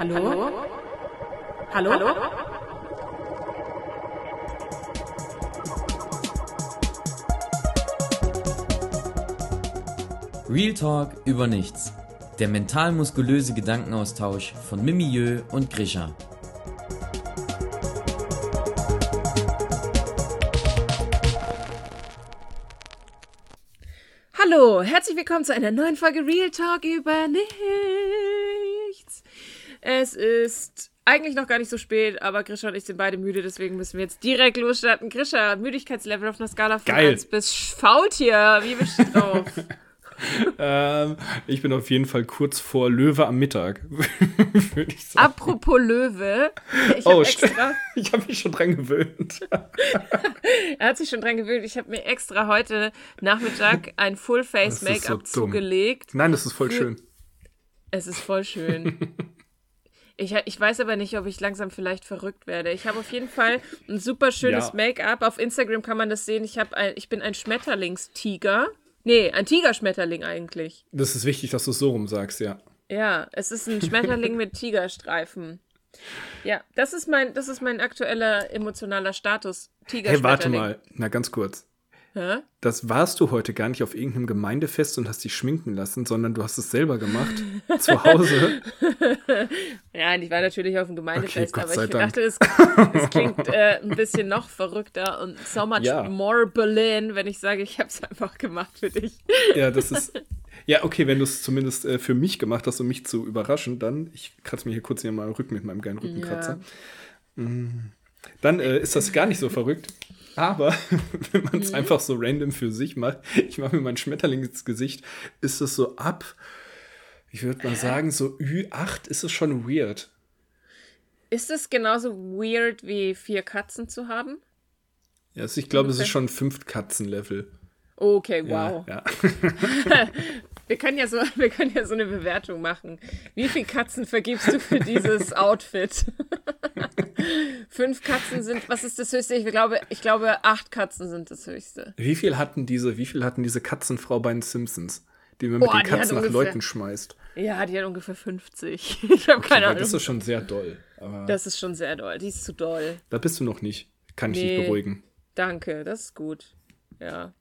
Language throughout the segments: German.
Hallo? Hallo? Hallo? Real Talk über nichts. Der mental-muskulöse Gedankenaustausch von Mimieux und Grisha. Hallo, herzlich willkommen zu einer neuen Folge Real Talk über nichts. Es ist eigentlich noch gar nicht so spät, aber Grisha und ich sind beide müde, deswegen müssen wir jetzt direkt losstarten. Grisha, Müdigkeitslevel auf einer Skala von Geil. 1 bis Faultier. Wie bist du drauf? Ähm, ich bin auf jeden Fall kurz vor Löwe am Mittag, würde ich sagen. Apropos Löwe. Ich oh, hab st- extra, ich habe mich schon dran gewöhnt. er hat sich schon dran gewöhnt. Ich habe mir extra heute Nachmittag ein ist so Make-up dumm. zugelegt. Nein, das ist voll schön. Es ist voll schön. Ich, ich weiß aber nicht, ob ich langsam vielleicht verrückt werde. Ich habe auf jeden Fall ein super schönes Ja. Make-up. Auf Instagram kann man das sehen. Ich, ein, ich bin ein Schmetterlingstiger. Nee, ein Tigerschmetterling eigentlich. Das ist wichtig, dass du es so rum sagst, ja. Ja, es ist ein Schmetterling mit Tigerstreifen. Ja, das ist mein, das ist mein aktueller emotionaler Status. Hey, Tigerschmetterling. warte mal. Na, ganz kurz. Das warst du heute gar nicht auf irgendeinem Gemeindefest und hast dich schminken lassen, sondern du hast es selber gemacht. zu Hause. Ja, ich war natürlich auf dem Gemeindefest, Okay, aber ich Dank. dachte, es, es klingt äh, ein bisschen noch verrückter und so much Ja. more Berlin, wenn ich sage, ich habe es einfach gemacht für dich. Ja, das ist. Ja, okay, wenn du es zumindest äh, für mich gemacht hast, um mich zu überraschen, dann. Ich kratze mir hier kurz hier mal den Rücken mit meinem geilen Rückenkratzer. Mm. Dann äh, ist das gar nicht so verrückt. Aber wenn man Mhm. es einfach so random für sich macht, ich mache mir mein Schmetterling ins Gesicht, ist es so ab, ich würde mal sagen, so Ü8 ist es schon weird. Ist es genauso weird wie vier Katzen zu haben? Ja, also ich glaube, es ist schon fünf Katzen-Level. Okay, Ja, wow. Ja. Wir können ja so, wir können ja so eine Bewertung machen. Wie viele Katzen vergibst du für dieses Outfit? Fünf Katzen sind, was ist das höchste? Ich glaube, ich glaube, acht Katzen sind das höchste. Wie viel hatten diese, wie viel hatten diese Katzenfrau bei den Simpsons, die immer mit Boah, den Katzen nach ungefähr- Leuten schmeißt? Ja, die hat ungefähr 50. Ich habe keine Weil Ahnung. das ist schon sehr doll. Das ist schon sehr doll. Die ist zu doll. da bist du noch nicht. Kann ich Nee. dich beruhigen. Danke, das ist gut. Ja.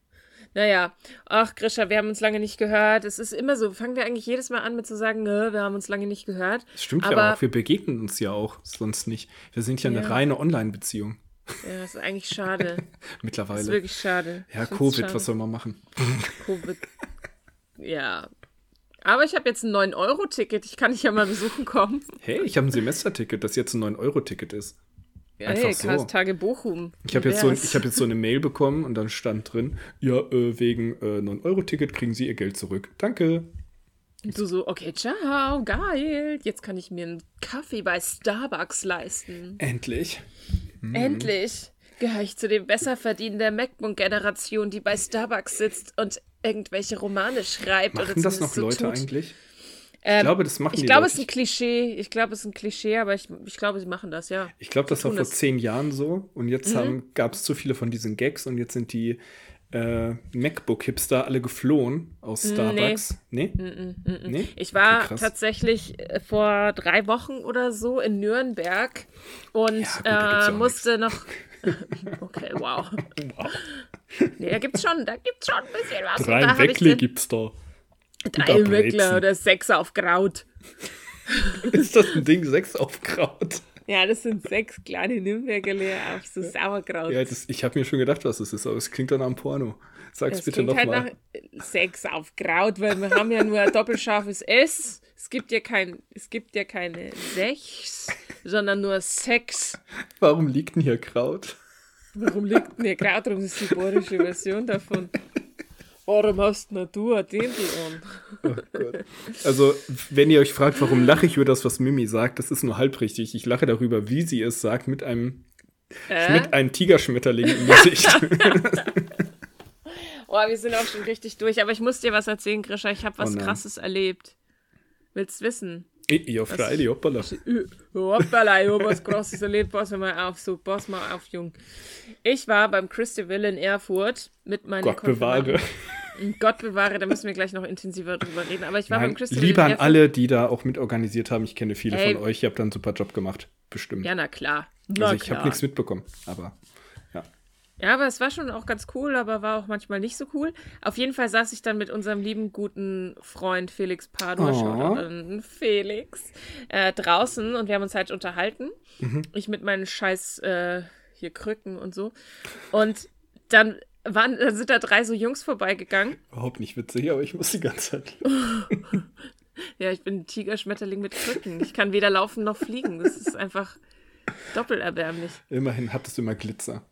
Naja, ach Grisha, wir haben uns lange nicht gehört. Es ist immer so, fangen wir eigentlich jedes Mal an mit zu sagen, "Nö, wir haben uns lange nicht gehört. Das stimmt Aber- ja auch. Wir begegnen uns ja auch sonst nicht. Wir sind ja, Ja. eine reine Online-Beziehung Ja, das ist eigentlich schade. Das ist mittlerweile. wirklich schade. Ja, Covid, schade. was soll man machen? Covid. Ja. Aber ich habe jetzt ein 9-Euro-Ticket. Ich kann dich ja mal besuchen kommen. Hey, ich habe ein Semesterticket, das jetzt ein 9-Euro-Ticket ist. Einfach hey, so. Karlstage Bochum. Ich habe jetzt, so, ich hab jetzt so eine Mail bekommen und dann stand drin, ja, äh, wegen äh, 9-Euro-Ticket kriegen Sie Ihr Geld zurück. Danke. Du so, okay, ciao, geil. Jetzt kann ich mir einen Kaffee bei Starbucks leisten. Endlich. Mhm. Endlich gehöre ich zu dem Besserverdienen der MacBook-Generation, die bei Starbucks sitzt und irgendwelche Romane schreibt. oder Machen das noch Leute tut. eigentlich? Ähm, ich glaube, das machen Ich die glaube, Leute. es ist ein Klischee. Ich glaube, es ist ein Klischee, aber ich, ich glaube, sie machen das, ja. Ich glaube, das war vor es. zehn Jahren so. Und Mhm. jetzt haben gab es zu viele von diesen Gags und jetzt sind die äh, MacBook-Hipster alle geflohen aus Starbucks. Nee? Nee? Ich war Okay, tatsächlich äh, vor drei Wochen oder so in Nürnberg und Ja, gut, äh, musste noch. okay, wow. Wow. Nee, da gibt's schon, da gibt's schon ein bisschen was. Ich Weckle gibt's da. Drei. Weckler oder sechs auf Kraut. Ist das ein Ding? Sechs auf Kraut? Ja, das sind sechs kleine Nürnbergerle auf so Sauerkraut. Ja, das, ich habe mir schon gedacht, was das ist, aber es klingt dann am Porno. Sag's das bitte halt nochmal. nach äh, Sex auf Kraut, weil wir haben ja nur ein doppelscharfes S. Es gibt ja kein, es gibt ja keine Sechs, sondern nur Sex. Warum liegt denn hier Kraut? Warum liegt denn hier Kraut rum? Das ist die bayerische Version davon. Warum hast denn du ein Dirndl an? Oh Gott. Also, wenn ihr euch fragt, warum lache ich über das, was Mimi sagt, das ist nur halb richtig. Ich lache darüber, wie sie es sagt, mit einem, Äh? mit einem Tigerschmetterling im Gesicht. Oh, wir sind auch schon richtig durch. Aber ich muss dir was erzählen, Grisha. Ich habe was Oh. Krasses erlebt. Willst wissen? Ja, freilich, hoppala. Hoppala, ich was krasses erlebt. Pass mal auf, so, pass mal auf, Jung. Ich war beim Christi Will in Erfurt mit meiner Gott bewahre. Konfirmanden- Gott bewahre, da müssen wir gleich noch intensiver drüber reden. Aber ich war Nein, beim Crystal lieber an alle, die da auch mitorganisiert haben. Ich kenne viele Ey. von euch. Ihr habt da einen super Job gemacht. Bestimmt. Ja, na klar. Na also ich habe nichts mitbekommen. Aber. Ja, aber es war schon auch ganz cool, aber war auch manchmal nicht so cool. Auf jeden Fall saß ich dann mit unserem lieben, guten Freund Felix Padua, Oh. Felix, äh, draußen und wir haben uns halt unterhalten. Mhm. Ich mit meinen scheiß äh, hier Krücken und so. Und dann waren, dann sind da drei so Jungs vorbeigegangen. Überhaupt nicht witzig, aber ich muss die ganze Zeit. Ja, ich bin ein Tigerschmetterling mit Krücken. Ich kann weder laufen noch fliegen. Das ist einfach doppelerwärmlich. Immerhin hattest du immer Glitzer.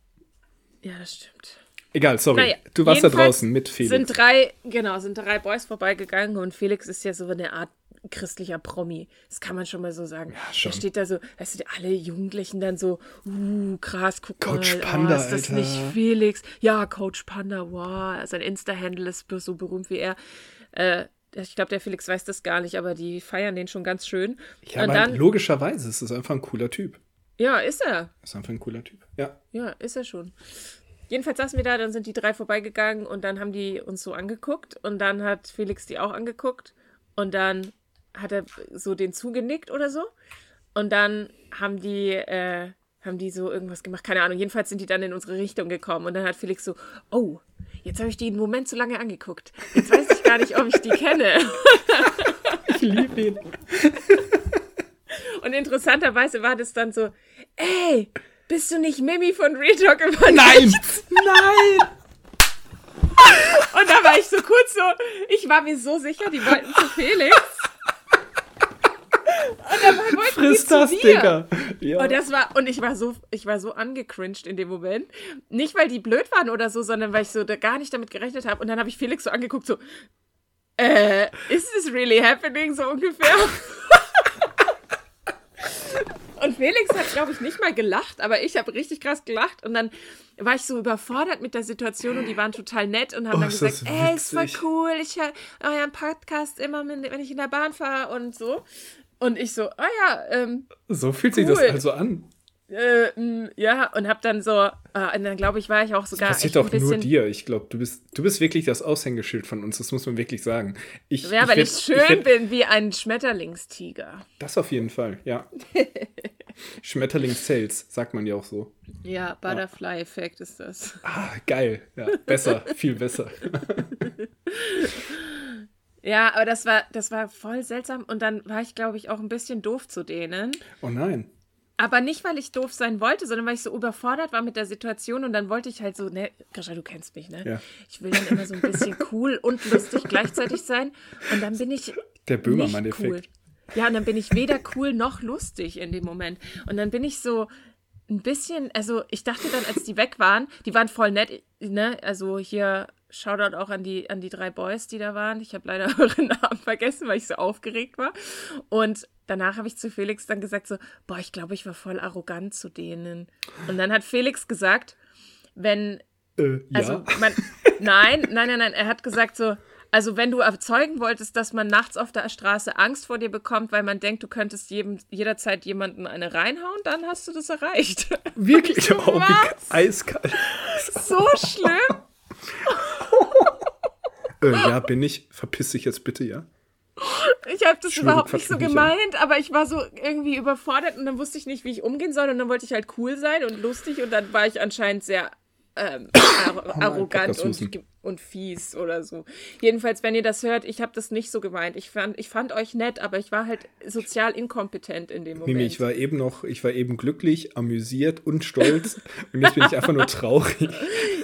Ja, das stimmt. Egal, sorry. Naja, du warst da draußen mit Felix. Sind drei, genau, sind drei Boys vorbeigegangen und Felix ist ja so eine Art christlicher Promi. Das kann man schon mal so sagen. Ja, schon. Da steht da so, weißt du, alle Jugendlichen dann so, uh, krass, guck Coach mal, Panda, oh, ist das Alter. nicht Felix? Ja, Coach Panda, wow, sein Insta-Handle ist so berühmt wie er. Äh, ich glaube, der Felix weiß das gar nicht, aber die feiern den schon ganz schön. ja, und aber dann, logischerweise ist es einfach ein cooler Typ. Ja, ist er. Ist einfach ein cooler Typ. Ja. Ja, ist er schon. Jedenfalls saßen wir da, dann sind die drei vorbeigegangen und dann haben die uns so angeguckt und dann hat Felix die auch angeguckt und dann hat er so den zugenickt oder so und dann haben die, äh, haben die so irgendwas gemacht, keine Ahnung. Jedenfalls sind die dann in unsere Richtung gekommen und dann hat Felix so, oh, jetzt habe ich die einen Moment zu lange angeguckt. Jetzt weiß ich gar nicht, ob ich die kenne. Ich liebe ihn. Und interessanterweise war das dann so, ey, bist du nicht Mimi von Real Talk über Nein! Nein! Und da war ich so kurz so, ich war mir so sicher, die wollten zu Felix. Und dann wollten Friss die das, zu. Digga. Ja. Und das war, und ich war so, ich war so angecringed in dem Moment. Nicht, weil die blöd waren oder so, sondern weil ich so da gar nicht damit gerechnet habe. Und dann habe ich Felix so angeguckt, so, äh, is this really happening? So ungefähr. Und Felix hat, glaube ich, nicht mal gelacht, aber ich habe richtig krass gelacht. Und dann war ich so überfordert mit der Situation und die waren total nett und haben Oh, dann gesagt, ey, voll witzig. cool, ich höre euren Podcast immer, wenn ich in der Bahn fahre und so. Und ich so, ah ja, ähm, so fühlt sich Cool. das also an. Äh, mh, ja, und hab dann so, äh, und dann glaube ich, war ich auch sogar Passiert echt doch nur dir. Ich glaube, du bist, du bist wirklich das Aushängeschild von uns. Das muss man wirklich sagen. Ich, Ja, weil werd- ich schön werd- bin wie ein Schmetterlingstiger. Das auf jeden Fall, ja. Schmetterling Sales, sagt man ja auch so. Ja, Butterfly-Effekt ist das. Ah, geil. Ja, besser, viel besser. Ja, aber das war, das war voll seltsam und dann war ich, glaube ich, auch ein bisschen doof zu denen. Oh nein. Aber nicht, weil ich doof sein wollte, sondern weil ich so überfordert war mit der Situation und dann wollte ich halt so, ne, Grisha, du kennst mich, ne? Ja. Ich will dann immer so ein bisschen cool und lustig gleichzeitig sein und dann bin ich Der Böhmermann-Effekt. cool. Ja, und dann bin ich weder cool noch lustig in dem Moment. Und dann bin ich so ein bisschen, also ich dachte dann, als die weg waren, die waren voll nett, ne? Also hier Shoutout auch an die, an die drei Boys, die da waren. Ich habe leider eure Namen vergessen, weil ich so aufgeregt war. Und danach habe ich zu Felix dann gesagt so, boah, ich glaube, ich war voll arrogant zu denen. Und dann hat Felix gesagt, wenn Äh, ja. also man, nein, nein, nein, nein. Er hat gesagt so, also wenn du erzeugen wolltest, dass man nachts auf der Straße Angst vor dir bekommt, weil man denkt, du könntest jedem, jederzeit jemanden eine reinhauen, dann hast du das erreicht. wirklich oh, wie Was? eiskalt. so schlimm. Äh, ja, bin ich. Verpiss dich jetzt bitte, ja. Ich habe das Schwöre, überhaupt nicht so nicht an. gemeint, aber ich war so irgendwie überfordert und dann wusste ich nicht, wie ich umgehen soll und dann wollte ich halt cool sein und lustig und dann war ich anscheinend sehr ähm, ar arrogant Podcast-Husten. und, und fies oder so. Jedenfalls, wenn ihr das hört, ich habe das nicht so gemeint. Ich fand, ich fand euch nett, aber ich war halt sozial inkompetent in dem Moment. Mimi, ich war eben noch, ich war eben glücklich, amüsiert und stolz und jetzt bin ich einfach nur traurig.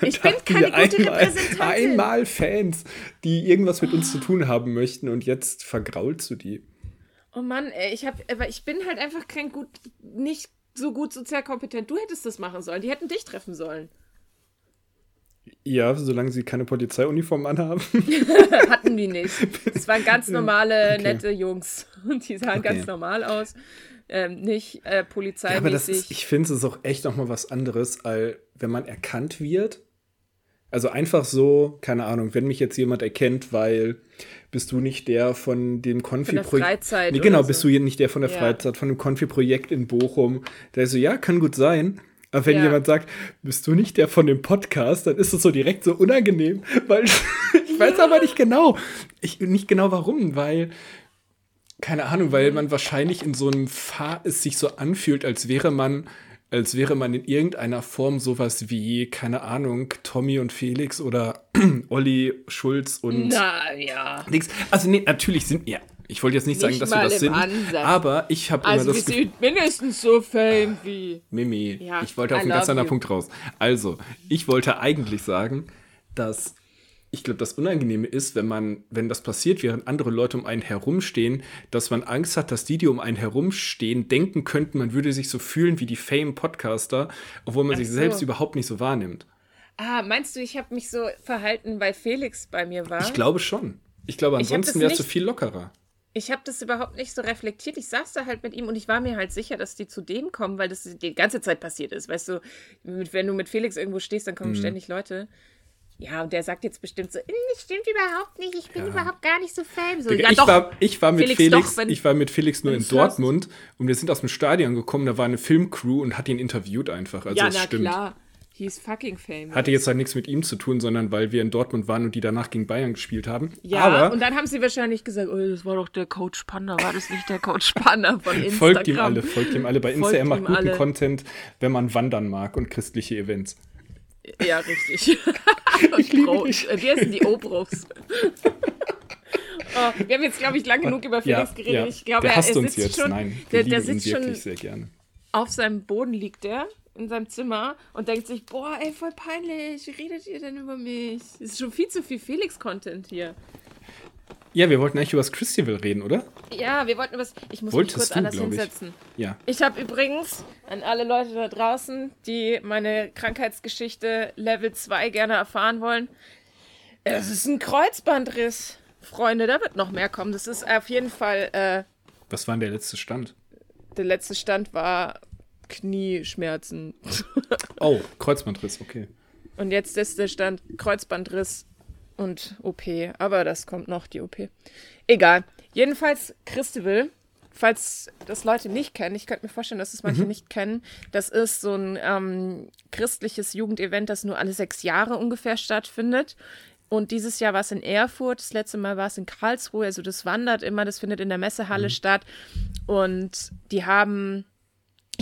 Ich bin keine gute einmal, Repräsentantin. einmal Fans, die irgendwas mit uns zu tun haben möchten und jetzt vergraulst du die. oh Mann, ey, ich hab, aber ich bin halt einfach kein gut, nicht so gut sozial kompetent. Du hättest das machen sollen. Die hätten dich treffen sollen. Ja, solange sie keine Polizeiuniform anhaben. Hatten die nicht. Es waren ganz normale, okay. nette Jungs. Und die sahen Okay. ganz normal aus. Ähm, nicht äh, Ja, polizeimäßig. aber das ist, ich finde es auch echt noch mal was anderes, als wenn man erkannt wird. Also einfach so, keine Ahnung, wenn mich jetzt jemand erkennt, weil bist du nicht der von dem Von der Konfi-Projekt. Freizeit. Nee, genau, oder bist so. du hier nicht der von der Ja. Freizeit, von dem Konfi-Projekt in Bochum. Der ist so, ja, kann gut sein, Aber wenn Ja. jemand sagt, bist du nicht der von dem Podcast, dann ist es so direkt so unangenehm, weil ich weiß aber nicht genau. Ich nicht genau warum, weil keine Ahnung, weil man wahrscheinlich in so einem Fahr es sich so anfühlt, als wäre man als wäre man in irgendeiner Form sowas wie, keine Ahnung, Tommy und Felix oder Olli Schulz und Na ja. nix. Also nee, natürlich sind ja. Ich wollte jetzt nicht, sagen, Nicht dass wir das sind, Ansatz. aber ich habe immer Also wir das Gefühl, sind mindestens so fame wie. Mimi, Ja, ich wollte auf einen ganz anderen. Punkt raus. Also, ich wollte eigentlich sagen, dass ich glaube, das Unangenehme ist, wenn man, wenn das passiert, während andere Leute um einen herumstehen, dass man Angst hat, dass die, die um einen herumstehen, denken könnten, man würde sich so fühlen wie die Fame-Podcaster, obwohl man Ach sich so. selbst überhaupt nicht so wahrnimmt. Ah, meinst du, ich habe mich so verhalten, weil Felix bei mir war? Ich glaube schon. Ich glaube, ansonsten wärst du viel lockerer. Ich habe das überhaupt nicht so reflektiert. Ich saß da halt mit ihm und ich war mir halt sicher, dass die zu dem kommen, weil das die ganze Zeit passiert ist. Weißt du, wenn du mit Felix irgendwo stehst, dann kommen Mhm. ständig Leute. Ja, und der sagt jetzt bestimmt so, "Mm, das stimmt überhaupt nicht, ich bin überhaupt gar nicht so fame. So, Digga, ja, ich, war, ich war mit Felix, Felix, doch, ich war mit Felix nur in. Dortmund und wir sind aus dem Stadion gekommen, da war eine Filmcrew und hat ihn interviewt einfach. Also ja, es na stimmt. klar. He's fucking famous. Hatte jetzt halt nichts mit ihm zu tun, sondern weil wir in Dortmund waren und die danach gegen Bayern gespielt haben. ja, Aber und dann haben sie wahrscheinlich gesagt, oh, das war doch der Coach Panda. War das nicht der Coach Panda von Instagram? folgt ihm alle, folgt ihm alle. Bei Insta, Folgt er macht guten alle. Content, wenn man wandern mag und christliche Events. Ja, richtig. und Bro, äh, wie heißen die Obruchs? oh, wir haben jetzt, glaube ich, lang genug über Felix ja, geredet. ja. Ich glaube, der er, er uns sitzt jetzt. schon, Nein, wir der, der sitzt schon sehr gerne. auf seinem Boden liegt er in seinem Zimmer und denkt sich, boah, ey, voll peinlich, wie redet ihr denn über mich? Es ist schon viel zu viel Felix-Content hier. Ja, wir wollten eigentlich über das Festival reden, oder? Ja, wir wollten was. Ich muss Wolltest mich kurz du, anders glaub ich. hinsetzen. Ja. Ich habe übrigens an alle Leute da draußen, die meine Krankheitsgeschichte Level 2 gerne erfahren wollen, es ist ein Kreuzbandriss. Freunde, da wird noch mehr kommen. Das ist auf jeden Fall, äh, Was war denn der letzte Stand? der letzte Stand war Knieschmerzen. Oh, Kreuzbandriss, okay. Und jetzt ist der Stand Kreuzbandriss und OP. Aber das kommt noch, die OP. Egal. Jedenfalls Christabel, falls das Leute nicht kennen, ich könnte mir vorstellen, dass es manche nicht kennen, das ist so ein ähm, christliches Jugendevent, das nur alle sechs Jahre ungefähr stattfindet. Und dieses Jahr war es in Erfurt, das letzte Mal war es in Karlsruhe, also das wandert immer, das findet in der Messehalle statt. Und die haben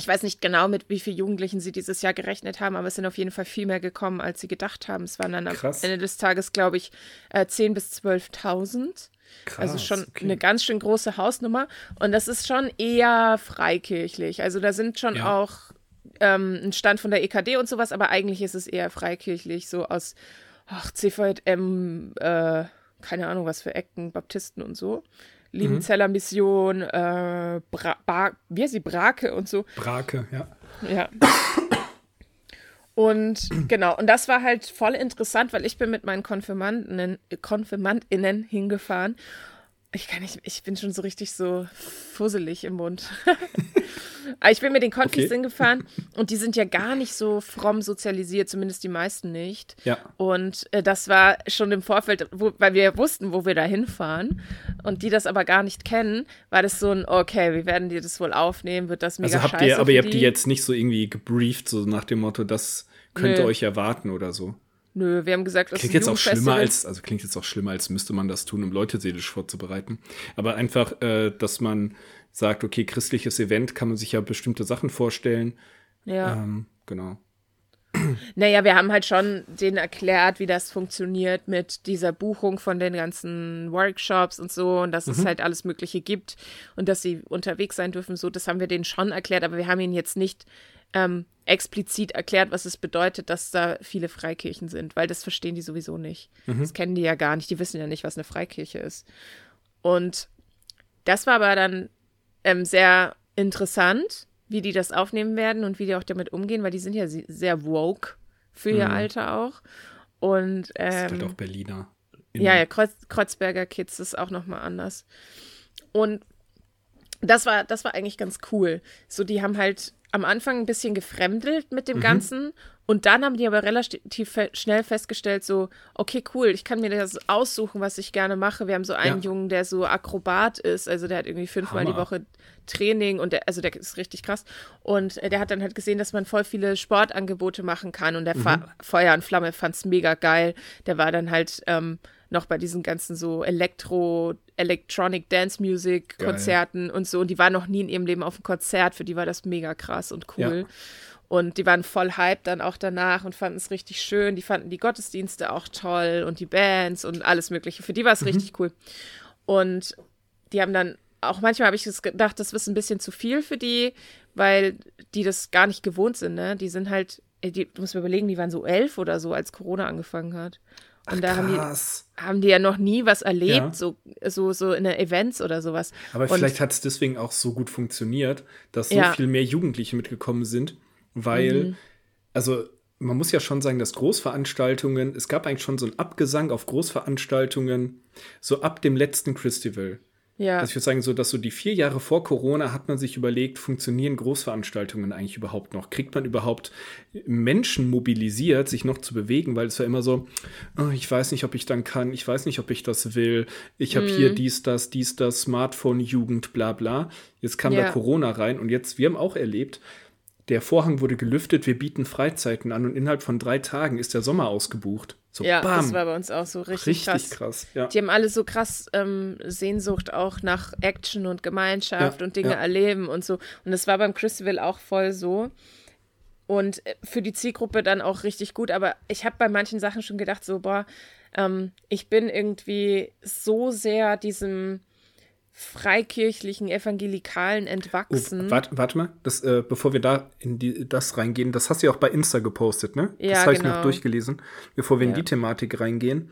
ich weiß nicht genau, mit wie vielen Jugendlichen sie dieses Jahr gerechnet haben, aber es sind auf jeden Fall viel mehr gekommen, als sie gedacht haben. Es waren dann Krass. am Ende des Tages, glaube ich, äh, 10.000 bis 12.000. Krass. Also schon okay. eine ganz schön große Hausnummer. Und das ist schon eher freikirchlich. Also da sind schon Ja. auch ähm, ein Stand von der EKD und sowas, aber eigentlich ist es eher freikirchlich, so aus ach, CVM, äh, keine Ahnung, was für Ecken, Baptisten und so. Liebenzeller Mission, äh, Bra Bar wie heißt sie, Brake und so. Brake, ja. Ja. Und genau, und das war halt voll interessant, weil ich bin mit meinen Konfirmandinnen, Konfirmandinnen hingefahren. Ich kann nicht, ich bin schon so richtig so fusselig im Mund. Aber ich bin mit den Konfis Okay. hingefahren und die sind ja gar nicht so fromm sozialisiert, zumindest die meisten nicht. Ja. Und äh, das war schon im Vorfeld, wo, weil wir wussten, wo wir da hinfahren und die das aber gar nicht kennen, war das so ein, okay, wie werden die das wohl aufnehmen? Wird das mega Also habt scheiße ihr, aber ihr habt die die? jetzt nicht so irgendwie gebrieft, so nach dem Motto, das könnte Nö. euch erwarten oder so. Nö, wir haben gesagt, das Klingt ist jetzt auch schlimmer als, also klingt jetzt auch schlimmer, als müsste man das tun, um Leute seelisch vorzubereiten. Aber einfach, äh, dass man sagt, okay, christliches Event kann man sich ja bestimmte Sachen vorstellen. Ja. Ähm, genau. Naja, wir haben halt schon denen erklärt, wie das funktioniert mit dieser Buchung von den ganzen Workshops und so und dass es halt alles Mögliche gibt und dass sie unterwegs sein dürfen. So, das haben wir denen schon erklärt, aber wir haben ihnen jetzt nicht ähm, explizit erklärt, was es bedeutet, dass da viele Freikirchen sind, weil das verstehen die sowieso nicht. Das kennen die ja gar nicht. Die wissen ja nicht, was eine Freikirche ist. Und das war aber dann ähm, sehr interessant, wie die das aufnehmen werden und wie die auch damit umgehen, weil die sind ja se- sehr woke für ihr Alter auch. Und Das ist ähm, halt auch Berliner. ja, ja, Kreuz, Kreuzberger Kids ist auch nochmal anders. Und das war, das war eigentlich ganz cool. So, die haben halt am Anfang ein bisschen gefremdelt mit dem mhm. Ganzen und dann haben die aber relativ schnell festgestellt, so, okay, cool, ich kann mir das aussuchen, was ich gerne mache. Wir haben so einen ja. Jungen, der so Akrobat ist, also der hat irgendwie fünfmal Hammer. die Woche Training und der, also der ist richtig krass. Und äh, der hat dann halt gesehen, dass man voll viele Sportangebote machen kann und der mhm. Feuer und Flamme fand es mega geil. Der war dann halt ähm, noch bei diesen ganzen so Elektro, Electronic Dance Music Konzerten Geil. und so. Und die war noch nie in ihrem Leben auf einem Konzert. Für die war das mega krass und cool. Ja. Und die waren voll hyped dann auch danach und fanden es richtig schön. Die fanden die Gottesdienste auch toll und die Bands und alles Mögliche. Für die war es mhm. richtig cool. Und die haben dann, auch manchmal habe ich gedacht, das ist ein bisschen zu viel für die, weil die das gar nicht gewohnt sind. Ne? Die sind halt, die, du musst mir überlegen, die waren so elf oder so, als Corona angefangen hat. Und Ach, da haben die, haben die ja noch nie was erlebt, ja. so, so, so in Events oder sowas. Aber und vielleicht hat es deswegen auch so gut funktioniert, dass so ja. viel mehr Jugendliche mitgekommen sind, weil, mhm. also man muss ja schon sagen, dass Großveranstaltungen, es gab eigentlich schon so einen Abgesang auf Großveranstaltungen, so ab dem letzten Festival. Ja. Also ich würde sagen, so, dass so die vier Jahre vor Corona hat man sich überlegt, funktionieren Großveranstaltungen eigentlich überhaupt noch? Kriegt man überhaupt Menschen mobilisiert, sich noch zu bewegen? Weil es war immer so, oh, ich weiß nicht, ob ich dann kann, ich weiß nicht, ob ich das will, ich habe mhm. hier dies, das, dies, das, Smartphone, Jugend, bla bla. Jetzt kam ja. da Corona rein und jetzt, wir haben auch erlebt, der Vorhang wurde gelüftet, wir bieten Freizeiten an und innerhalb von drei Tagen ist der Sommer ausgebucht. So, ja, bam. das war bei uns auch so richtig, richtig krass. krass ja. Die haben alle so krass ähm, Sehnsucht auch nach Action und Gemeinschaft ja, und Dinge ja. erleben und so. Und das war beim Christabel auch voll so. Und äh, für die Zielgruppe dann auch richtig gut. Aber ich habe bei manchen Sachen schon gedacht, so, boah, ähm, ich bin irgendwie so sehr diesem freikirchlichen Evangelikalen entwachsen. Oh, warte, warte, mal, das, äh, bevor wir da in die, das reingehen, das hast du ja auch bei Insta gepostet, ne? Ja, das habe genau. ich noch durchgelesen, bevor wir ja. in die Thematik reingehen.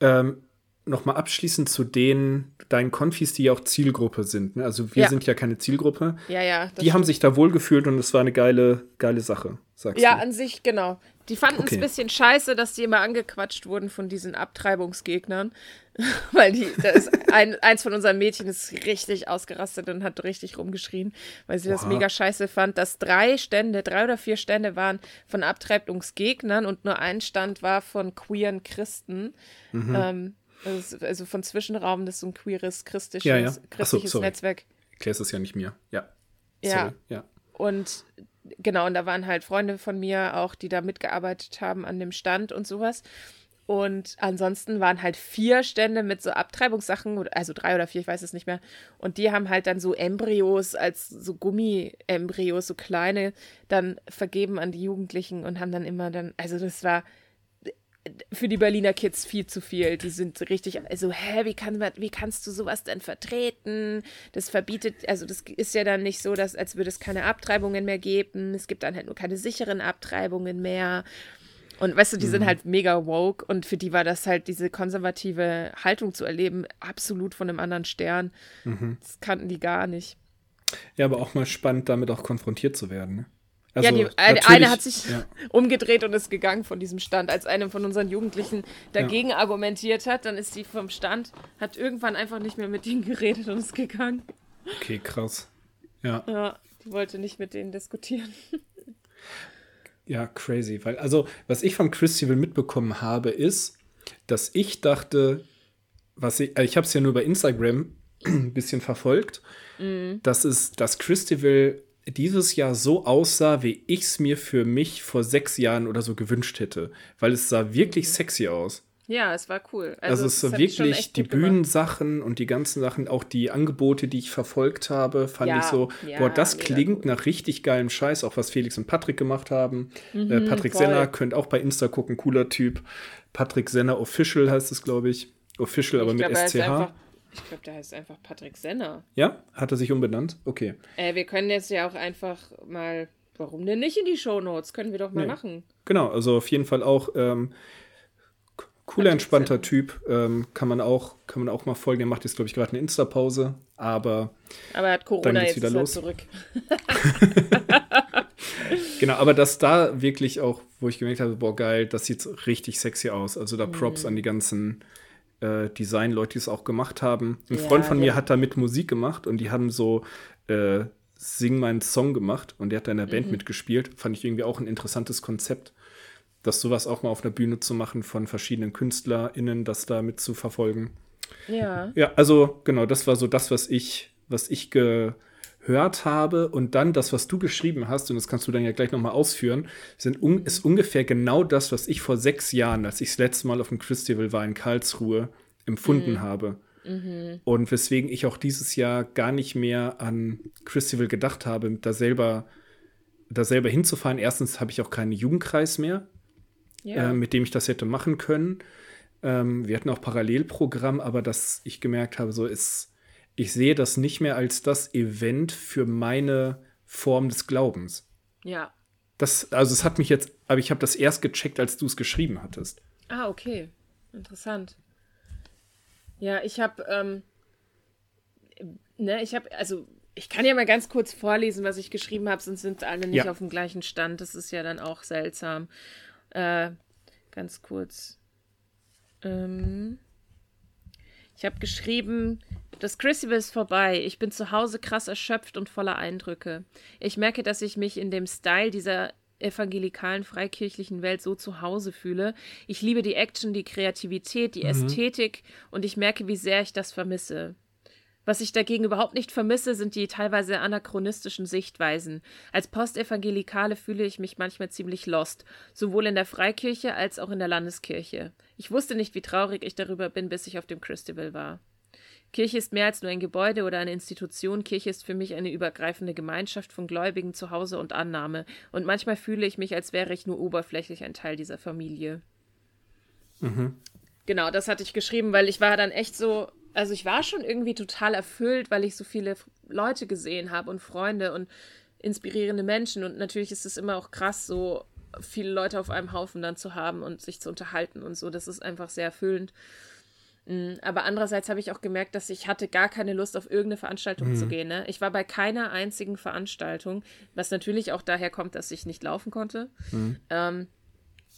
Ähm, Nochmal abschließend zu den, deinen Konfis, die ja auch Zielgruppe sind. Ne? Also wir ja. sind ja keine Zielgruppe. Ja, ja. Die stimmt. haben sich da wohlgefühlt und es war eine geile, geile Sache, sagst ja, du. Ja, an sich, genau. Die fanden okay. es ein bisschen scheiße, dass die immer angequatscht wurden von diesen Abtreibungsgegnern. weil die, da ist ein, eins von unseren Mädchen ist richtig ausgerastet und hat richtig rumgeschrien, weil sie Oha. das mega scheiße fand, dass drei Stände, drei oder vier Stände waren von Abtreibungsgegnern und nur ein Stand war von queeren Christen. Mhm. Ähm, also, also, von Zwischenraum, das ist so ein queeres, christliches, ja, ja. christliches so, Netzwerk. Erklärst es ja nicht mir. Ja. Ja. ja. Und genau, und da waren halt Freunde von mir auch, die da mitgearbeitet haben an dem Stand und sowas. Und ansonsten waren halt vier Stände mit so Abtreibungssachen, also drei oder vier, ich weiß es nicht mehr. Und die haben halt dann so Embryos als so Gummi-Embryos, so kleine, dann vergeben an die Jugendlichen und haben dann immer dann, also das war für die Berliner Kids viel zu viel. Die sind richtig, also, hä, wie, kann man, wie kannst du sowas denn vertreten? Das verbietet, also das ist ja dann nicht so, dass, als würde es keine Abtreibungen mehr geben. Es gibt dann halt nur keine sicheren Abtreibungen mehr. Und weißt du, die mhm. sind halt mega woke und für die war das halt diese konservative Haltung zu erleben, absolut von einem anderen Stern. Mhm. Das kannten die gar nicht. Ja, aber auch mal spannend, damit auch konfrontiert zu werden. Ne? Also, ja, die, eine, eine, hat sich ja. umgedreht und ist gegangen von diesem Stand. Als eine von unseren Jugendlichen dagegen ja. argumentiert hat, dann ist sie vom Stand, hat irgendwann einfach nicht mehr mit ihnen geredet und ist gegangen. Okay, krass. Ja. Ja, die wollte nicht mit denen diskutieren. Ja, crazy. Weil, also, was ich vom Festival mitbekommen habe, ist, dass ich dachte, was ich, also ich habe es ja nur bei Instagram ein bisschen verfolgt, mhm. dass es das Festival dieses Jahr so aussah, wie ich es mir für mich vor sechs Jahren oder so gewünscht hätte. Weil es sah wirklich mhm. sexy aus. Ja, es war cool. Also, also es war wirklich die Bühnensachen und die ganzen Sachen, auch die Angebote, die ich verfolgt habe, fand ja, ich so, ja, boah, das klingt nach richtig geilem Scheiß, auch was Felix und Patrick gemacht haben. Mhm, äh, Patrick voll. Senner, könnt auch bei Insta gucken, cooler Typ. Patrick Senner Official heißt es, glaube ich. Official, aber ich mit glaub, SCH. Ich glaube, der heißt einfach Patrick Senner. Ja? Hat er sich umbenannt? Okay. Äh, wir können jetzt ja auch einfach mal, warum denn nicht in die Shownotes? Können wir doch mal nee. machen. Genau, also auf jeden Fall auch ähm, Cooler, entspannter Typ. Ähm, kann, man auch, kann man auch mal folgen. Er macht jetzt, glaube ich, gerade eine Insta-Pause. Aber, aber er hat Corona jetzt wieder los. zurück. genau, aber dass da wirklich auch, wo ich gemerkt habe, boah, geil, das sieht richtig sexy aus. Also da Props mhm. an die ganzen äh, Design-Leute, die es auch gemacht haben. Ein ja, Freund von ja. mir hat da mit Musik gemacht und die haben so äh, Sing meinen Song gemacht und der hat da in der Band Mhm. mitgespielt. Fand ich irgendwie auch ein interessantes Konzept, das sowas auch mal auf einer Bühne zu machen von verschiedenen KünstlerInnen, das da mit zu verfolgen. Ja. Ja, also genau, das war so das, was ich, was ich gehört habe. Und dann das, was du geschrieben hast, und das kannst du dann ja gleich nochmal ausführen, sind un ist ungefähr genau das, was ich vor sechs Jahren, als ich das letzte Mal auf dem Festival war in Karlsruhe, empfunden habe. Und weswegen ich auch dieses Jahr gar nicht mehr an Festival gedacht habe, da selber, da selber hinzufahren. Erstens habe ich auch keinen Jugendkreis mehr Ja. äh, mit dem ich das hätte machen können. Ähm, wir hatten auch Parallelprogramm, aber dass ich gemerkt habe, so ist, ich sehe das nicht mehr als das Event für meine Form des Glaubens. ja. Das, also es hat mich jetzt, aber ich habe das erst gecheckt, als du es geschrieben hattest. Ah, okay. Interessant. Ja, ich habe, ähm, ne, ich habe, also, ich kann ja mal ganz kurz vorlesen, was ich geschrieben habe, sonst sind alle nicht Ja. auf dem gleichen Stand. Das ist ja dann auch seltsam. Äh, ganz kurz. Ähm, ich habe geschrieben, das Christmas ist vorbei. Ich bin zu Hause krass erschöpft und voller Eindrücke. Ich merke, dass ich mich in dem Style dieser evangelikalen freikirchlichen Welt so zu Hause fühle. Ich liebe die Action, die Kreativität, die Ästhetik und ich merke, wie sehr ich das vermisse. Was ich dagegen überhaupt nicht vermisse, sind die teilweise anachronistischen Sichtweisen. Als Postevangelikale fühle ich mich manchmal ziemlich lost, sowohl in der Freikirche als auch in der Landeskirche. Ich wusste nicht, wie traurig ich darüber bin, bis ich auf dem Christabel war. Kirche ist mehr als nur ein Gebäude oder eine Institution. Kirche ist für mich eine übergreifende Gemeinschaft von Gläubigen zu Hause und Annahme. Und manchmal fühle ich mich, als wäre ich nur oberflächlich ein Teil dieser Familie. Genau, das hatte ich geschrieben, weil ich war dann echt so, also ich war schon irgendwie total erfüllt, weil ich so viele Leute gesehen habe und Freunde und inspirierende Menschen. Und natürlich ist es immer auch krass, so viele Leute auf einem Haufen dann zu haben und sich zu unterhalten und so. Das ist einfach sehr erfüllend. Mm, Aber andererseits habe ich auch gemerkt, dass ich hatte gar keine Lust, auf irgendeine Veranstaltung zu gehen. Ne? Ich war bei keiner einzigen Veranstaltung, was natürlich auch daher kommt, dass ich nicht laufen konnte. Ähm,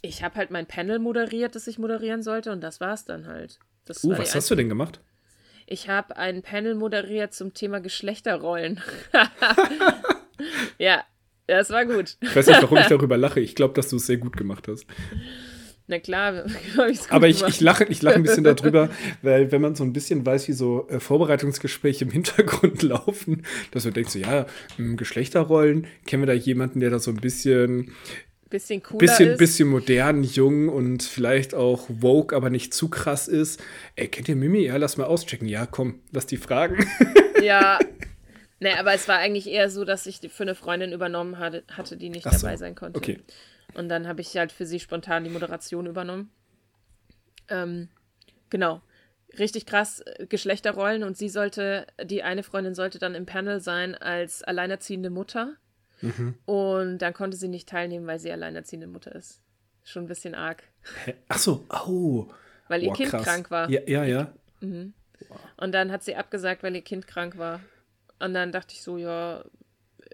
ich habe halt mein Panel moderiert, das ich moderieren sollte, und das war es dann halt. Das Uh, was hast du denn gemacht? ich habe ein Panel moderiert zum Thema Geschlechterrollen. ja, das war gut. Ich weiß nicht, warum ich darüber lache. Ich glaube, dass du es sehr gut gemacht hast. Na klar, gut Aber ich, ich, lache, ich lache ein bisschen darüber, weil wenn man so ein bisschen weiß, wie so äh, Vorbereitungsgespräche im Hintergrund laufen, dass du denkst, so, ja, Geschlechterrollen, kennen wir da jemanden, der da so ein bisschen, bisschen cooler bisschen, ist. bisschen modern, jung und vielleicht auch woke, aber nicht zu krass ist. Ey, kennt ihr Mimi? Ja, lass mal auschecken. Ja, komm, lass die fragen. Ja. Nee, aber es war eigentlich eher so, dass ich die für eine Freundin übernommen hatte, hatte die nicht Ach so, dabei sein konnte. okay. Und dann habe ich halt für sie spontan die Moderation übernommen. Ähm, genau. Richtig krass, äh, Geschlechterrollen und sie sollte, die eine Freundin sollte dann im Panel sein als alleinerziehende Mutter. Mhm. Und dann konnte sie nicht teilnehmen, weil sie alleinerziehende Mutter ist. Schon ein bisschen arg. Hä? Ach so, au. Weil ihr Boah, Kind krass. krank war. Ja, ja, ja. Und dann hat sie abgesagt, weil ihr Kind krank war. Und dann dachte ich so, ja,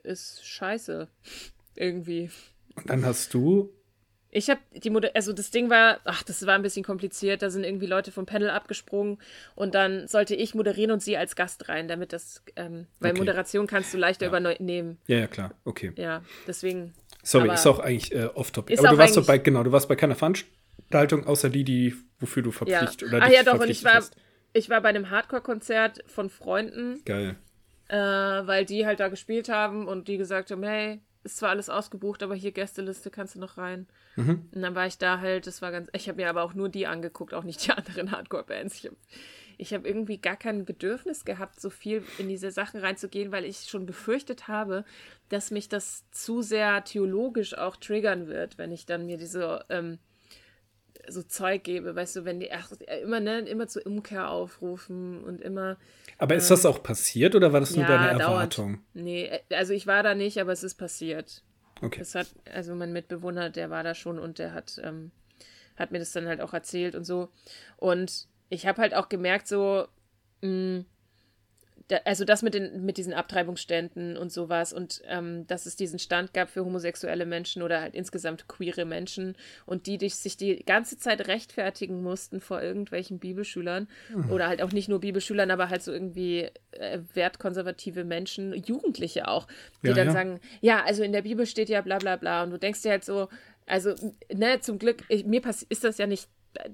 ist scheiße. Irgendwie. Und dann hast du, Ich habe die Moder also das Ding war, ach, das war ein bisschen kompliziert. Da sind irgendwie Leute vom Panel abgesprungen und dann sollte ich moderieren und sie als Gast rein, damit das, ähm, weil Okay. Moderation kannst du leichter übernehmen. ja, ja, klar, okay. Ja, deswegen. Sorry, ist auch eigentlich äh, off-topic. Aber du warst doch bei, genau, du warst bei keiner Veranstaltung, außer die, die, wofür du Ja. verpflichtet oder Ach dich ja, doch, und ich war, hast. ich war bei einem Hardcore-Konzert von Freunden, Geil. Äh, weil die halt da gespielt haben und die gesagt haben, hey, ist zwar alles ausgebucht, aber hier Gästeliste kannst du noch rein. Mhm. Und dann war ich da halt, das war ganz, ich habe mir aber auch nur die angeguckt, auch nicht die anderen Hardcore-Bands. Ich habe ich hab irgendwie gar kein Bedürfnis gehabt, so viel in diese Sachen reinzugehen, weil ich schon befürchtet habe, dass mich das zu sehr theologisch auch triggern wird, wenn ich dann mir diese ähm, so Zeug gebe, weißt du, wenn die ach, immer, ne, immer zur Umkehr aufrufen und immer Aber ist das auch passiert oder war das nur Ja, deine dauernd. Erwartung? Nee, äh, also ich war da nicht, aber es ist passiert. Okay. Das hat, also mein Mitbewohner, der war da schon und der hat, ähm, hat mir das dann halt auch erzählt und so. Und ich habe halt auch gemerkt, so, mh, da, also das mit, den, mit diesen Abtreibungsständen und sowas und ähm, dass es diesen Stand gab für homosexuelle Menschen oder halt insgesamt queere Menschen und die, die sich die ganze Zeit rechtfertigen mussten vor irgendwelchen Bibelschülern mhm. oder halt auch nicht nur Bibelschülern, aber halt so irgendwie äh, wertkonservative Menschen, Jugendliche auch, die ja, dann ja. sagen, ja, also in der Bibel steht ja bla bla bla und du denkst dir halt so, also, ne, zum Glück, ich, mir ist das ja nicht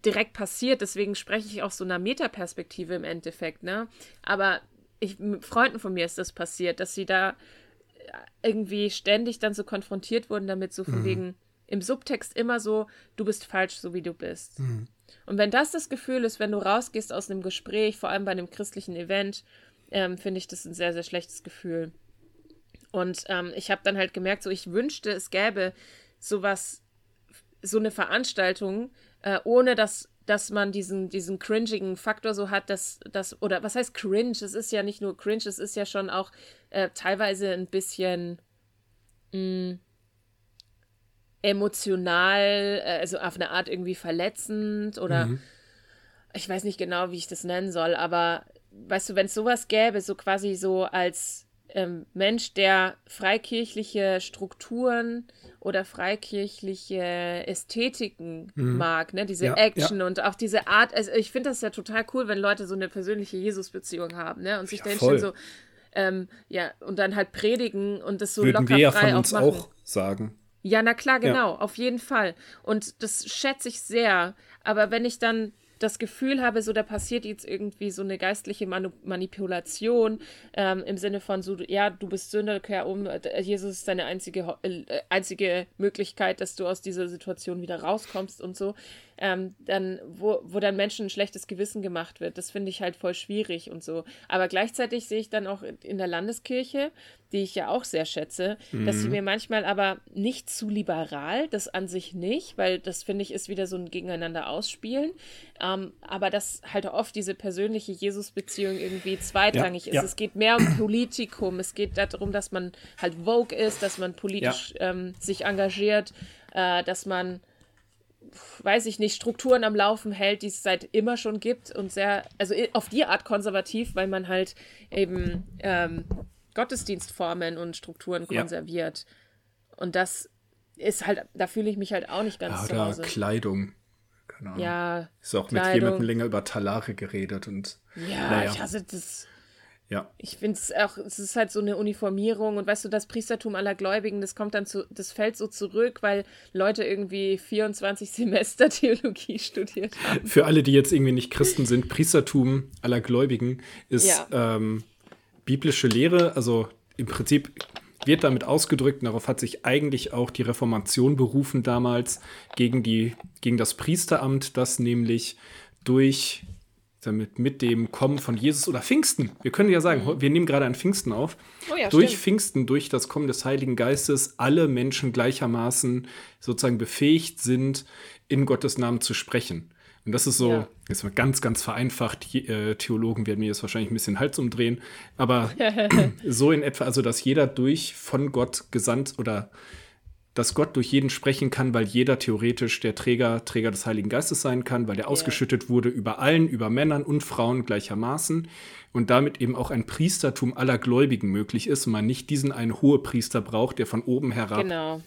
direkt passiert, deswegen spreche ich aus so einer Metaperspektive im Endeffekt, ne? Aber ich, mit Freunden von mir ist das passiert, dass sie da irgendwie ständig dann so konfrontiert wurden damit, so von mhm. wegen im Subtext immer so, du bist falsch, so wie du bist. Mhm. Und wenn das das Gefühl ist, wenn du rausgehst aus einem Gespräch, vor allem bei einem christlichen Event, ähm, finde ich das ein sehr, sehr schlechtes Gefühl. Und ähm, ich habe dann halt gemerkt, so ich wünschte, es gäbe sowas, so eine Veranstaltung, äh, ohne dass, dass man diesen, diesen cringigen Faktor so hat, dass das, oder was heißt cringe? Es ist ja nicht nur cringe, es ist ja schon auch äh, teilweise ein bisschen mh, mm, emotional, äh, also auf eine Art irgendwie verletzend oder mhm. ich weiß nicht genau, wie ich das nennen soll, aber weißt du, wenn es sowas gäbe, so quasi so als ähm, Mensch, der freikirchliche Strukturen oder freikirchliche Ästhetiken mhm. mag, ne? diese ja, Action ja. und auch diese Art. Also ich finde das ja total cool, wenn Leute so eine persönliche Jesus-Beziehung haben ne? und sich ja, dann so, ähm, ja, und dann halt predigen und das so Würden locker wir ja frei von uns auch, auch sagen. Ja, na klar, genau, auf jeden Fall. Und das schätze ich sehr. Aber wenn ich dann das Gefühl habe, so da passiert jetzt irgendwie so eine geistliche Manu Manipulation ähm, im Sinne von so, ja, du bist Sünder, kehr um, äh, Jesus ist deine einzige, äh, einzige Möglichkeit, dass du aus dieser Situation wieder rauskommst und so, ähm, dann, wo, wo dann Menschen ein schlechtes Gewissen gemacht wird. Das finde ich halt voll schwierig und so. Aber gleichzeitig sehe ich dann auch in der Landeskirche, die ich ja auch sehr schätze, mhm. dass sie mir manchmal aber nicht zu liberal, das an sich nicht, weil das finde ich ist wieder so ein Gegeneinander ausspielen. Ähm, aber dass halt oft diese persönliche Jesus-Beziehung irgendwie zweitrangig ja, ist. Ja. Es geht mehr um Politikum, es geht darum, dass man halt Vogue ist, dass man politisch ja. ähm, sich engagiert, äh, dass man weiß ich nicht, Strukturen am Laufen hält, die es seit immer schon gibt und sehr, also auf die Art konservativ, weil man halt eben ähm, Gottesdienstformen und Strukturen konserviert. Ja. Und das ist halt, da fühle ich mich halt auch nicht ganz ja, Hause. Kleidung. Keine Ahnung. Ja. Ist auch Kleidung. mit jemandem länger über Talare geredet und. Ja, naja. ich hasse das. Ja. Ich finde es auch, es ist halt so eine Uniformierung und weißt du, das Priestertum aller Gläubigen, das kommt dann zu, das fällt so zurück, weil Leute irgendwie 24 Semester Theologie studiert haben. Für alle, die jetzt irgendwie nicht Christen sind, Priestertum aller Gläubigen ist ja. ähm, biblische Lehre, also im Prinzip wird damit ausgedrückt, und darauf hat sich eigentlich auch die Reformation berufen damals gegen, die, gegen das Priesteramt, das nämlich durch damit mit dem Kommen von Jesus oder Pfingsten. Wir können ja sagen, mhm. wir nehmen gerade an Pfingsten auf. Oh ja, durch stimmt. Pfingsten, durch das Kommen des Heiligen Geistes, alle Menschen gleichermaßen sozusagen befähigt sind, in Gottes Namen zu sprechen. Und das ist so, ja. jetzt mal ganz, ganz vereinfacht, die, äh, Theologen werden mir jetzt wahrscheinlich ein bisschen Hals umdrehen, aber so in etwa, also dass jeder durch von Gott gesandt oder dass Gott durch jeden sprechen kann, weil jeder theoretisch der Träger, Träger des Heiligen Geistes sein kann, weil der yeah. ausgeschüttet wurde über allen, über Männern und Frauen gleichermaßen und damit eben auch ein Priestertum aller Gläubigen möglich ist und man nicht diesen einen Hohepriester braucht, der von oben herab genau.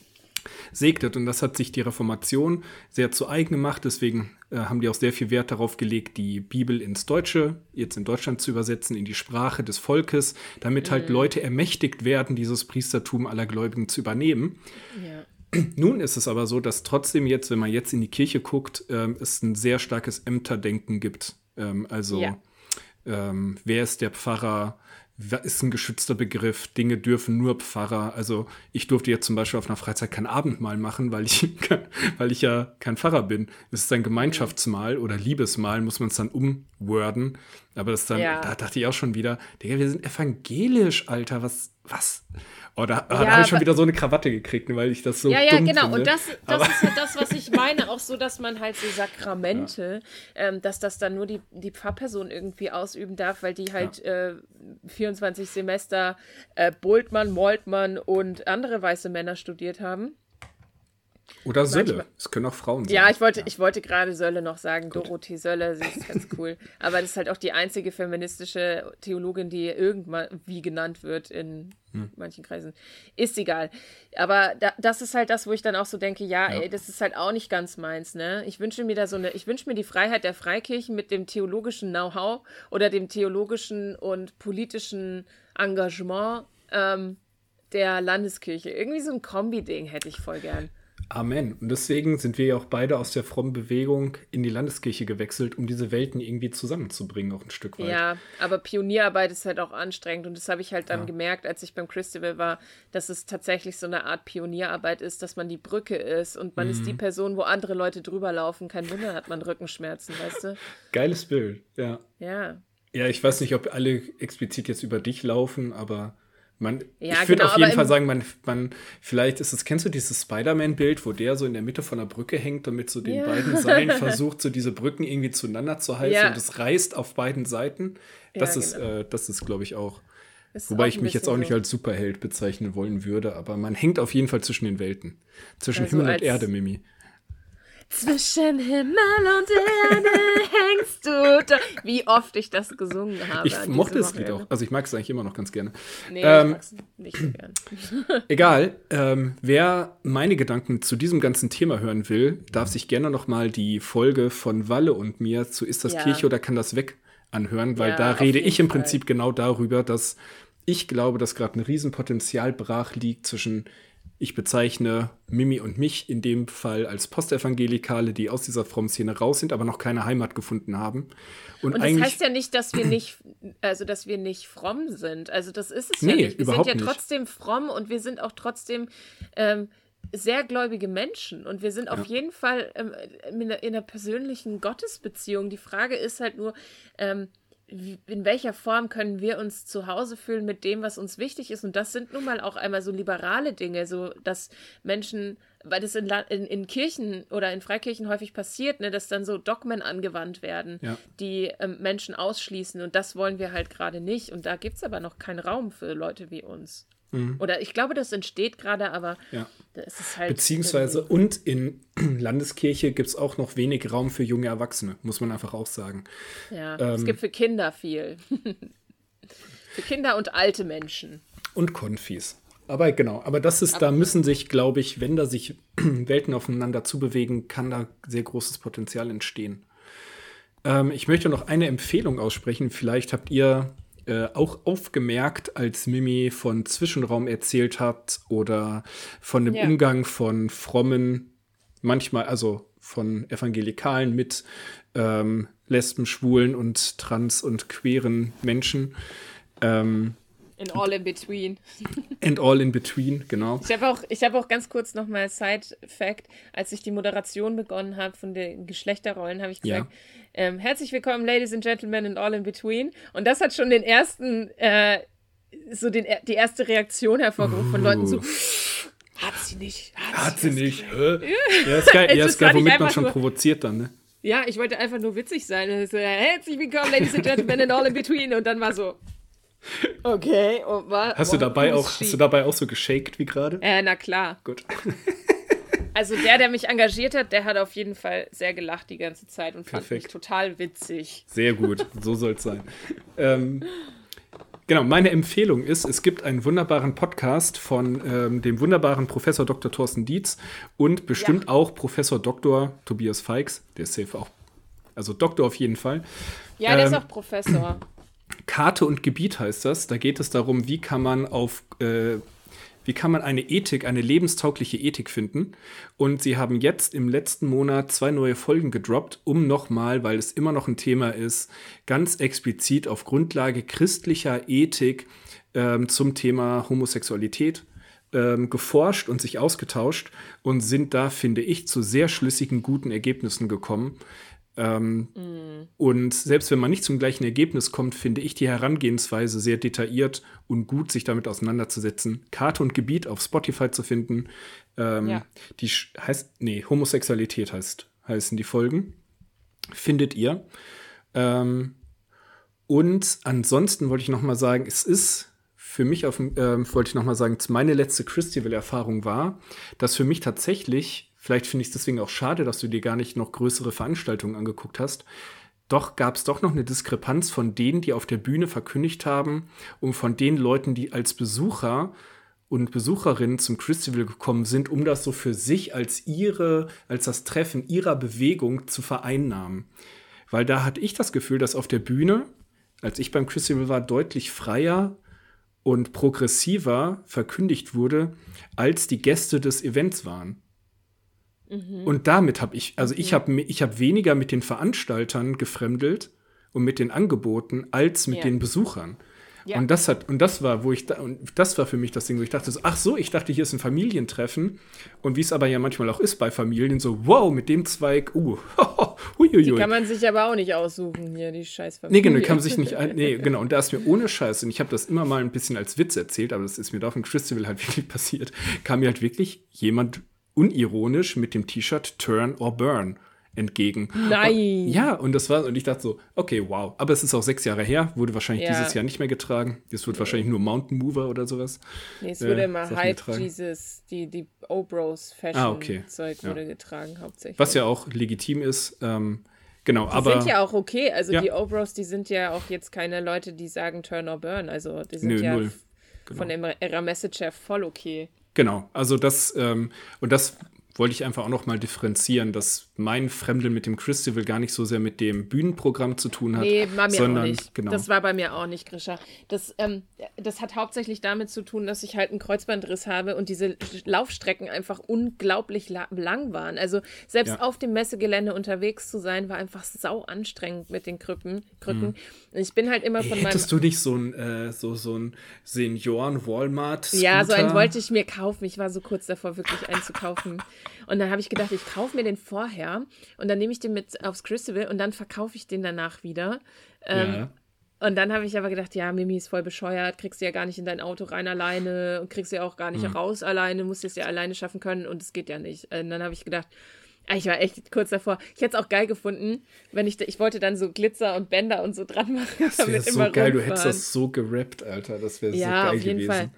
Segnet. Und das hat sich die Reformation sehr zu eigen gemacht. Deswegen äh, haben die auch sehr viel Wert darauf gelegt, die Bibel ins Deutsche, jetzt in Deutschland zu übersetzen, in die Sprache des Volkes, damit halt mhm. halt Leute ermächtigt werden, dieses Priestertum aller Gläubigen zu übernehmen. Ja. Nun ist es aber so, dass trotzdem jetzt, wenn man jetzt in die Kirche guckt, äh, es ein sehr starkes Ämterdenken gibt. Ähm, also ja. ähm, wer ist der Pfarrer? Ist ein geschützter Begriff. Dinge dürfen nur Pfarrer. Also ich durfte jetzt zum Beispiel auf einer Freizeit kein Abendmahl machen, weil ich, weil ich ja kein Pfarrer bin. Es ist ein Gemeinschaftsmahl oder Liebesmahl, muss man es dann umworden. Aber das dann, ja. da dachte ich auch schon wieder, Digga, wir sind evangelisch, Alter. Was, was? Oh, da, ja, habe ich schon wieder so eine Krawatte gekriegt, weil ich das so. Ja, ja, genau. Finde. Und das, das ist ja das, was ich meine. Auch so, dass man halt so Sakramente, ja. ähm, dass das dann nur die, die Pfarrperson irgendwie ausüben darf, weil die halt ja. äh, 24 Semester äh, Bultmann, Moltmann und andere weiße Männer studiert haben. Oder Sölle. Es können auch Frauen sein. Ja, ich wollte, ja. ich wollte gerade Sölle noch sagen. Gut. Dorothee Sölle, sie ist ganz cool. Aber das ist halt auch die einzige feministische Theologin, die irgendwann wie genannt wird in hm. manchen Kreisen. Ist egal. Aber da, das ist halt das, wo ich dann auch so denke, ja, ja, ey, das ist halt auch nicht ganz meins, ne? Ich wünsche mir da so eine, ich wünsche mir die Freiheit der Freikirchen mit dem theologischen Know-how oder dem theologischen und politischen Engagement ähm, der Landeskirche. Irgendwie so ein Kombi-Ding hätte ich voll gern. Amen. Und deswegen sind wir ja auch beide aus der frommen Bewegung in die Landeskirche gewechselt, um diese Welten irgendwie zusammenzubringen, auch ein Stück weit. Ja, aber Pionierarbeit ist halt auch anstrengend und das habe ich halt dann ja. gemerkt, als ich beim Christabel war, dass es tatsächlich so eine Art Pionierarbeit ist, dass man die Brücke ist und man mhm. ist die mhm. Person, wo andere Leute drüber laufen. Kein Wunder hat man Rückenschmerzen, weißt du? Geiles Bild, ja. Ja. Ja, ich weiß nicht, ob alle explizit jetzt über dich laufen, aber man, ja, ich würde genau, auf jeden Fall sagen, man, man, vielleicht ist es, kennst du dieses Spider-Man-Bild, wo der so in der Mitte von der Brücke hängt und mit so den ja. beiden Seilen versucht, so diese Brücken irgendwie zueinander zu halten ja. und es reißt auf beiden Seiten. Das ist, genau. äh, das ist, glaube ich, auch. Ist Wobei auch ich mich jetzt auch nicht als Superheld bezeichnen wollen würde, aber man hängt auf jeden Fall zwischen den Welten. Zwischen also Himmel und Erde, Mimi. Zwischen Himmel und Erde hängst du da. Wie oft ich das gesungen habe. Ich mochte das Lied auch. Also ich mag es eigentlich immer noch ganz gerne. Nee, ähm, ich mag es nicht so gern. egal. Ähm, wer meine Gedanken zu diesem ganzen Thema hören will, darf sich gerne noch mal die Folge von Walle und mir zu Ist das ja. Kirche oder kann das weg anhören, weil ja, da rede ich im Fall. Prinzip genau darüber, dass ich glaube, dass gerade ein Riesenpotenzial brach liegt zwischen ich bezeichne Mimi und mich in dem Fall als Postevangelikale, die aus dieser frommen Szene raus sind, aber noch keine Heimat gefunden haben. Und, und das heißt ja nicht, dass wir nicht, also dass wir nicht fromm sind. Also das ist es nee, ja nicht. Wir sind ja trotzdem nicht. fromm und wir sind auch trotzdem ähm, sehr gläubige Menschen und wir sind auf ja. jeden Fall ähm, in, einer, in, einer, persönlichen Gottesbeziehung. Die Frage ist halt nur, ähm, in welcher Form können wir uns zu Hause fühlen mit dem, was uns wichtig ist? Und das sind nun mal auch einmal so liberale Dinge, so dass Menschen, weil das in, in, in Kirchen oder in Freikirchen häufig passiert, ne, dass dann so Dogmen angewandt werden, ja. die ähm, Menschen ausschließen. Und das wollen wir halt gerade nicht. Und da gibt es aber noch keinen Raum für Leute wie uns. Mhm. Oder ich glaube, das entsteht gerade, aber ja. es ist halt. Beziehungsweise, und in Landeskirche gibt es auch noch wenig Raum für junge Erwachsene, muss man einfach auch sagen. Ja, ähm, es gibt für Kinder viel. für Kinder und alte Menschen. Und Konfis. Aber genau, aber das ist, da müssen sich, glaube ich, wenn da sich Welten aufeinander zubewegen, kann da sehr großes Potenzial entstehen. Ähm, ich möchte noch eine Empfehlung aussprechen. Vielleicht habt ihr äh, auch aufgemerkt, als Mimi von Zwischenraum erzählt hat oder von dem ja. Umgang von frommen, manchmal, also von Evangelikalen mit ähm, Lesben, Schwulen und Trans- und queeren Menschen. Ähm, in all in between. And all in between, genau. Ich habe auch, hab auch ganz kurz nochmal Side-Fact, als ich die Moderation begonnen habe von den Geschlechterrollen, habe ich gesagt, ja. ähm, herzlich willkommen, Ladies and Gentlemen and all in between. Und das hat schon den ersten, äh, so den, die erste Reaktion hervorgerufen uh. von Leuten so, hat sie nicht. Hat, hat sie, sie nicht. Hä? Ja, ist geil, ja, ist geil womit man schon nur, provoziert dann, ne? Ja, ich wollte einfach nur witzig sein. So, herzlich willkommen, Ladies and Gentlemen and all in between. Und dann war so, Okay, und war, hast, du dabei auch, hast du dabei auch so geshaked wie gerade? Äh, na klar. Gut. Also der, der mich engagiert hat, der hat auf jeden Fall sehr gelacht die ganze Zeit und Perfekt. fand mich total witzig. Sehr gut, so soll es sein. ähm, genau, meine Empfehlung ist, es gibt einen wunderbaren Podcast von ähm, dem wunderbaren Professor Dr. Thorsten Dietz und bestimmt ja. auch Professor Dr. Tobias Feix, der ist safe auch, also Doktor auf jeden Fall. Ja, der ähm, ist auch Professor. Karte und Gebiet heißt das. Da geht es darum, wie kann man auf äh, wie kann man eine Ethik, eine lebenstaugliche Ethik finden? Und sie haben jetzt im letzten Monat zwei neue Folgen gedroppt, um nochmal, weil es immer noch ein Thema ist, ganz explizit auf Grundlage christlicher Ethik ähm, zum Thema Homosexualität ähm, geforscht und sich ausgetauscht und sind da, finde ich, zu sehr schlüssigen, guten Ergebnissen gekommen. Ähm, mm. Und selbst wenn man nicht zum gleichen Ergebnis kommt, finde ich die Herangehensweise sehr detailliert und gut, sich damit auseinanderzusetzen. Karte und Gebiet auf Spotify zu finden. Ähm, ja. Die heißt, nee, Homosexualität heißt, heißen die Folgen. Findet ihr. Ähm, und ansonsten wollte ich noch mal sagen, es ist für mich auf, ähm, wollte ich noch mal sagen, meine letzte Christival-Erfahrung war, dass für mich tatsächlich vielleicht finde ich es deswegen auch schade, dass du dir gar nicht noch größere Veranstaltungen angeguckt hast. Doch gab es doch noch eine Diskrepanz von denen, die auf der Bühne verkündigt haben, und von den Leuten, die als Besucher und Besucherinnen zum Christival gekommen sind, um das so für sich als ihre, als das Treffen ihrer Bewegung zu vereinnahmen. Weil da hatte ich das Gefühl, dass auf der Bühne, als ich beim Christival war, deutlich freier und progressiver verkündigt wurde, als die Gäste des Events waren. Mhm. Und damit habe ich, also ich habe ich hab weniger mit den Veranstaltern gefremdelt und mit den Angeboten als mit ja. den Besuchern. Ja. Und das hat, und das war, wo ich da, und das war für mich das Ding, wo ich dachte, so, ach so, ich dachte, hier ist ein Familientreffen. Und wie es aber ja manchmal auch ist bei Familien, so, wow, mit dem Zweig, uh, huiuiui. Die kann man sich aber auch nicht aussuchen, hier, die scheiß Familie. Nee, genau, kann man sich nicht, nee, genau. Und da ist mir ohne Scheiß, und ich habe das immer mal ein bisschen als Witz erzählt, aber das ist mir da auf dem Festival halt wirklich passiert, kam mir halt wirklich jemand unironisch mit dem T-Shirt Turn or Burn entgegen. Nein. Und, ja, und das war, und ich dachte so, okay, wow. Aber es ist auch sechs Jahre her, wurde wahrscheinlich ja. dieses Jahr nicht mehr getragen. Es wird nee. wahrscheinlich nur Mountain Mover oder sowas. Nee, es wurde äh, immer Hype, dieses, die, die O-Bros Fashion ah, okay. Zeug wurde ja. getragen, hauptsächlich. Was ja auch legitim ist. Ähm, genau, die aber. Die sind ja auch okay. Also ja. die O-Bros, die sind ja auch jetzt keine Leute, die sagen Turn or Burn. Also die sind Nö, ja null. Genau. von ihrer Message her voll okay. Genau, also das, ähm, und das wollte ich einfach auch noch mal differenzieren, dass mein Fremdeln mit dem Christival gar nicht so sehr mit dem Bühnenprogramm zu tun hat. Nee, war mir sondern, auch nicht. Genau. Das war bei mir auch nicht, Grisha. Das, ähm, das hat hauptsächlich damit zu tun, dass ich halt einen Kreuzbandriss habe und diese Laufstrecken einfach unglaublich la lang waren. Also selbst ja. auf dem Messegelände unterwegs zu sein, war einfach sau anstrengend mit den Krücken. Krücken. Mhm. Ich bin halt immer von Ey, Hättest du nicht so ein, äh, so, so ein Senioren-Walmart? Ja, so einen wollte ich mir kaufen. Ich war so kurz davor, wirklich einzukaufen. Und dann habe ich gedacht, ich kaufe mir den vorher und dann nehme ich den mit aufs Christival und dann verkaufe ich den danach wieder. Ähm, ja. Und dann habe ich aber gedacht, ja, Mimi ist voll bescheuert, kriegst du ja gar nicht in dein Auto rein alleine und kriegst du ja auch gar nicht mhm. raus alleine, musst es ja alleine schaffen können und es geht ja nicht. Und dann habe ich gedacht, ah, ich war echt kurz davor. Ich hätte es auch geil gefunden, wenn ich, ich wollte dann so Glitzer und Bänder und so dran machen. Das wäre so geil, rumfahren. du hättest das so gerappt, Alter. Das wäre ja, so geil auf jeden gewesen. Fall.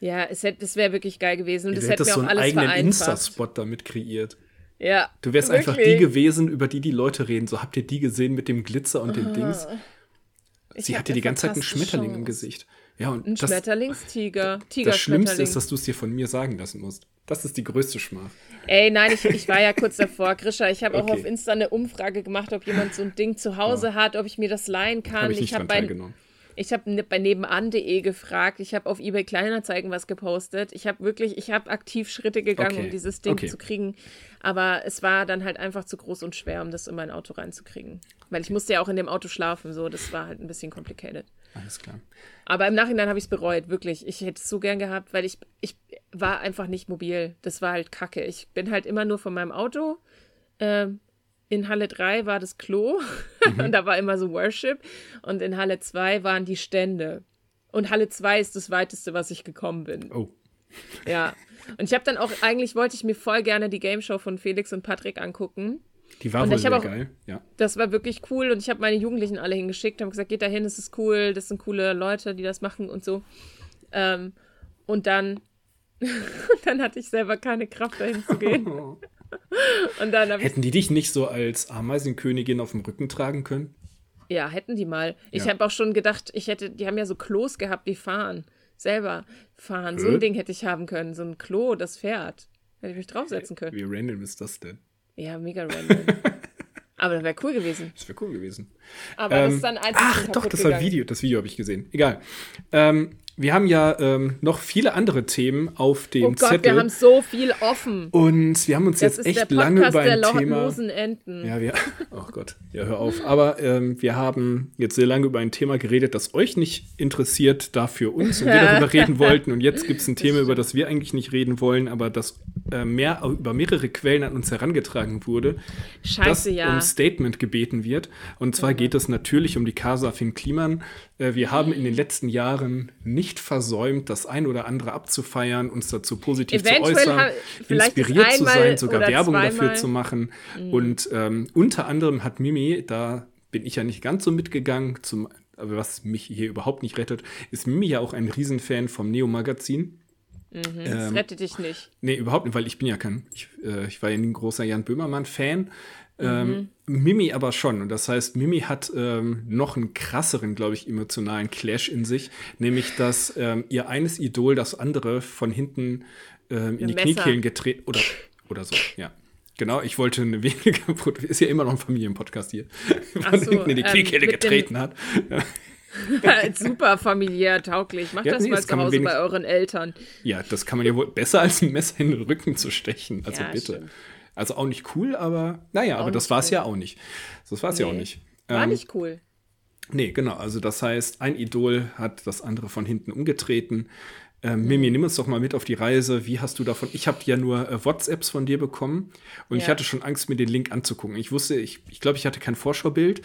Ja, es hätte, das wäre wirklich geil gewesen. Und du das hätte mir auch so einen eigenen Insta-Spot damit kreiert. Ja. Du wärst wirklich? einfach die gewesen, über die die Leute reden. So habt ihr die gesehen mit dem Glitzer und den Dings. Sie hatte die ganze Zeit einen Schmetterling im Gesicht. Ja, und ein das, Schmetterlingstiger. Tiger das Schlimmste ist, dass du es dir von mir sagen lassen musst. Das ist die größte Schmach. Ey, nein, ich, ich war ja kurz davor, Grisha. Ich habe okay. auch auf Insta eine Umfrage gemacht, ob jemand so ein Ding zu Hause ja. hat, ob ich mir das leihen kann. Hab ich ich habe bei, ich habe ne, bei nebenan.de gefragt, ich habe auf eBay Kleinanzeigen was gepostet. Ich habe wirklich, ich habe aktiv Schritte gegangen, okay. um dieses Ding okay. zu kriegen. Aber es war dann halt einfach zu groß und schwer, um das in mein Auto reinzukriegen. Weil ich musste ja auch in dem Auto schlafen, so, das war halt ein bisschen complicated. Alles klar. Aber im Nachhinein habe ich es bereut, wirklich. Ich hätte es so gern gehabt, weil ich, ich war einfach nicht mobil. Das war halt kacke. Ich bin halt immer nur von meinem Auto äh, in Halle 3 war das Klo mhm. und da war immer so Worship und in Halle 2 waren die Stände. Und Halle 2 ist das weiteste, was ich gekommen bin. Oh. Ja. Und ich habe dann auch, eigentlich wollte ich mir voll gerne die Game Show von Felix und Patrick angucken. Die war und wohl sehr auch, geil, ja. Das war wirklich cool und ich habe meine Jugendlichen alle hingeschickt, habe gesagt, geht da hin, das ist cool, das sind coole Leute, die das machen und so. Ähm, und dann, dann hatte ich selber keine Kraft, dahin zu gehen. Hätten die dich nicht so als Ameisenkönigin auf dem Rücken tragen können? Ja, hätten die mal. Ich ja. habe auch schon gedacht, ich hätte, die haben ja so Klos gehabt, die fahren. Selber fahren. Äh? So ein Ding hätte ich haben können. So ein Klo, das fährt. Hätte ich mich draufsetzen können. Wie random ist das denn? Ja, mega random. Aber das wäre cool gewesen. Das wäre cool gewesen. Aber ähm, das ist dann einfach. Ach, doch, das war Video. Das Video habe ich gesehen. Egal. Ähm, wir haben ja ähm, noch viele andere Themen auf dem oh Gott, Zettel. Wir haben so viel offen. Und wir haben uns das jetzt echt lange über ein der Thema. Enten. Ja, wir. Oh Gott, ja, hör auf. Aber ähm, wir haben jetzt sehr lange über ein Thema geredet, das euch nicht interessiert, dafür uns und wir darüber reden wollten. Und jetzt gibt es ein Thema, über das wir eigentlich nicht reden wollen, aber das äh, mehr über mehrere Quellen an uns herangetragen wurde. Scheiße, das ja. um Statement gebeten wird. Und zwar mhm. geht es natürlich um die Casa Finn Kliman. Äh, wir haben in den letzten Jahren nicht versäumt, das ein oder andere abzufeiern, uns dazu positiv Eventuell zu äußern, inspiriert zu sein, sogar Werbung zweimal. dafür zu machen. Mhm. Und ähm, unter anderem hat Mimi, da bin ich ja nicht ganz so mitgegangen, zum, was mich hier überhaupt nicht rettet, ist Mimi ja auch ein Riesenfan vom Neo-Magazin. Mhm, das ähm, rettet dich nicht. Nee, überhaupt nicht, weil ich bin ja kein, ich, äh, ich war ja nie ein großer Jan Böhmermann-Fan. Ähm, mhm. Mimi aber schon. Und das heißt, Mimi hat ähm, noch einen krasseren, glaube ich, emotionalen Clash in sich. Nämlich, dass ähm, ihr eines Idol das andere von hinten ähm, in die Messer. Kniekehlen getreten oder, oder so, ja. Genau, ich wollte eine weniger, ist ja immer noch ein Familienpodcast hier, von so, hinten in die ähm, Kniekehle getreten hat. Super familiär tauglich. Macht ja, das nee, mal das zu Hause bei euren Eltern. Ja, das kann man ja wohl besser als ein Messer in den Rücken zu stechen. Also ja, bitte. Stimmt. Also auch nicht cool, aber naja, auch aber das war es cool. ja auch nicht. Das war es nee. ja auch nicht. War ähm, nicht cool. Nee, genau. Also das heißt, ein Idol hat das andere von hinten umgetreten. Ähm, Mimi, nimm uns doch mal mit auf die Reise. Wie hast du davon? Ich habe ja nur äh, WhatsApps von dir bekommen und ja. ich hatte schon Angst, mir den Link anzugucken. Ich wusste, ich, ich glaube, ich hatte kein Vorschaubild.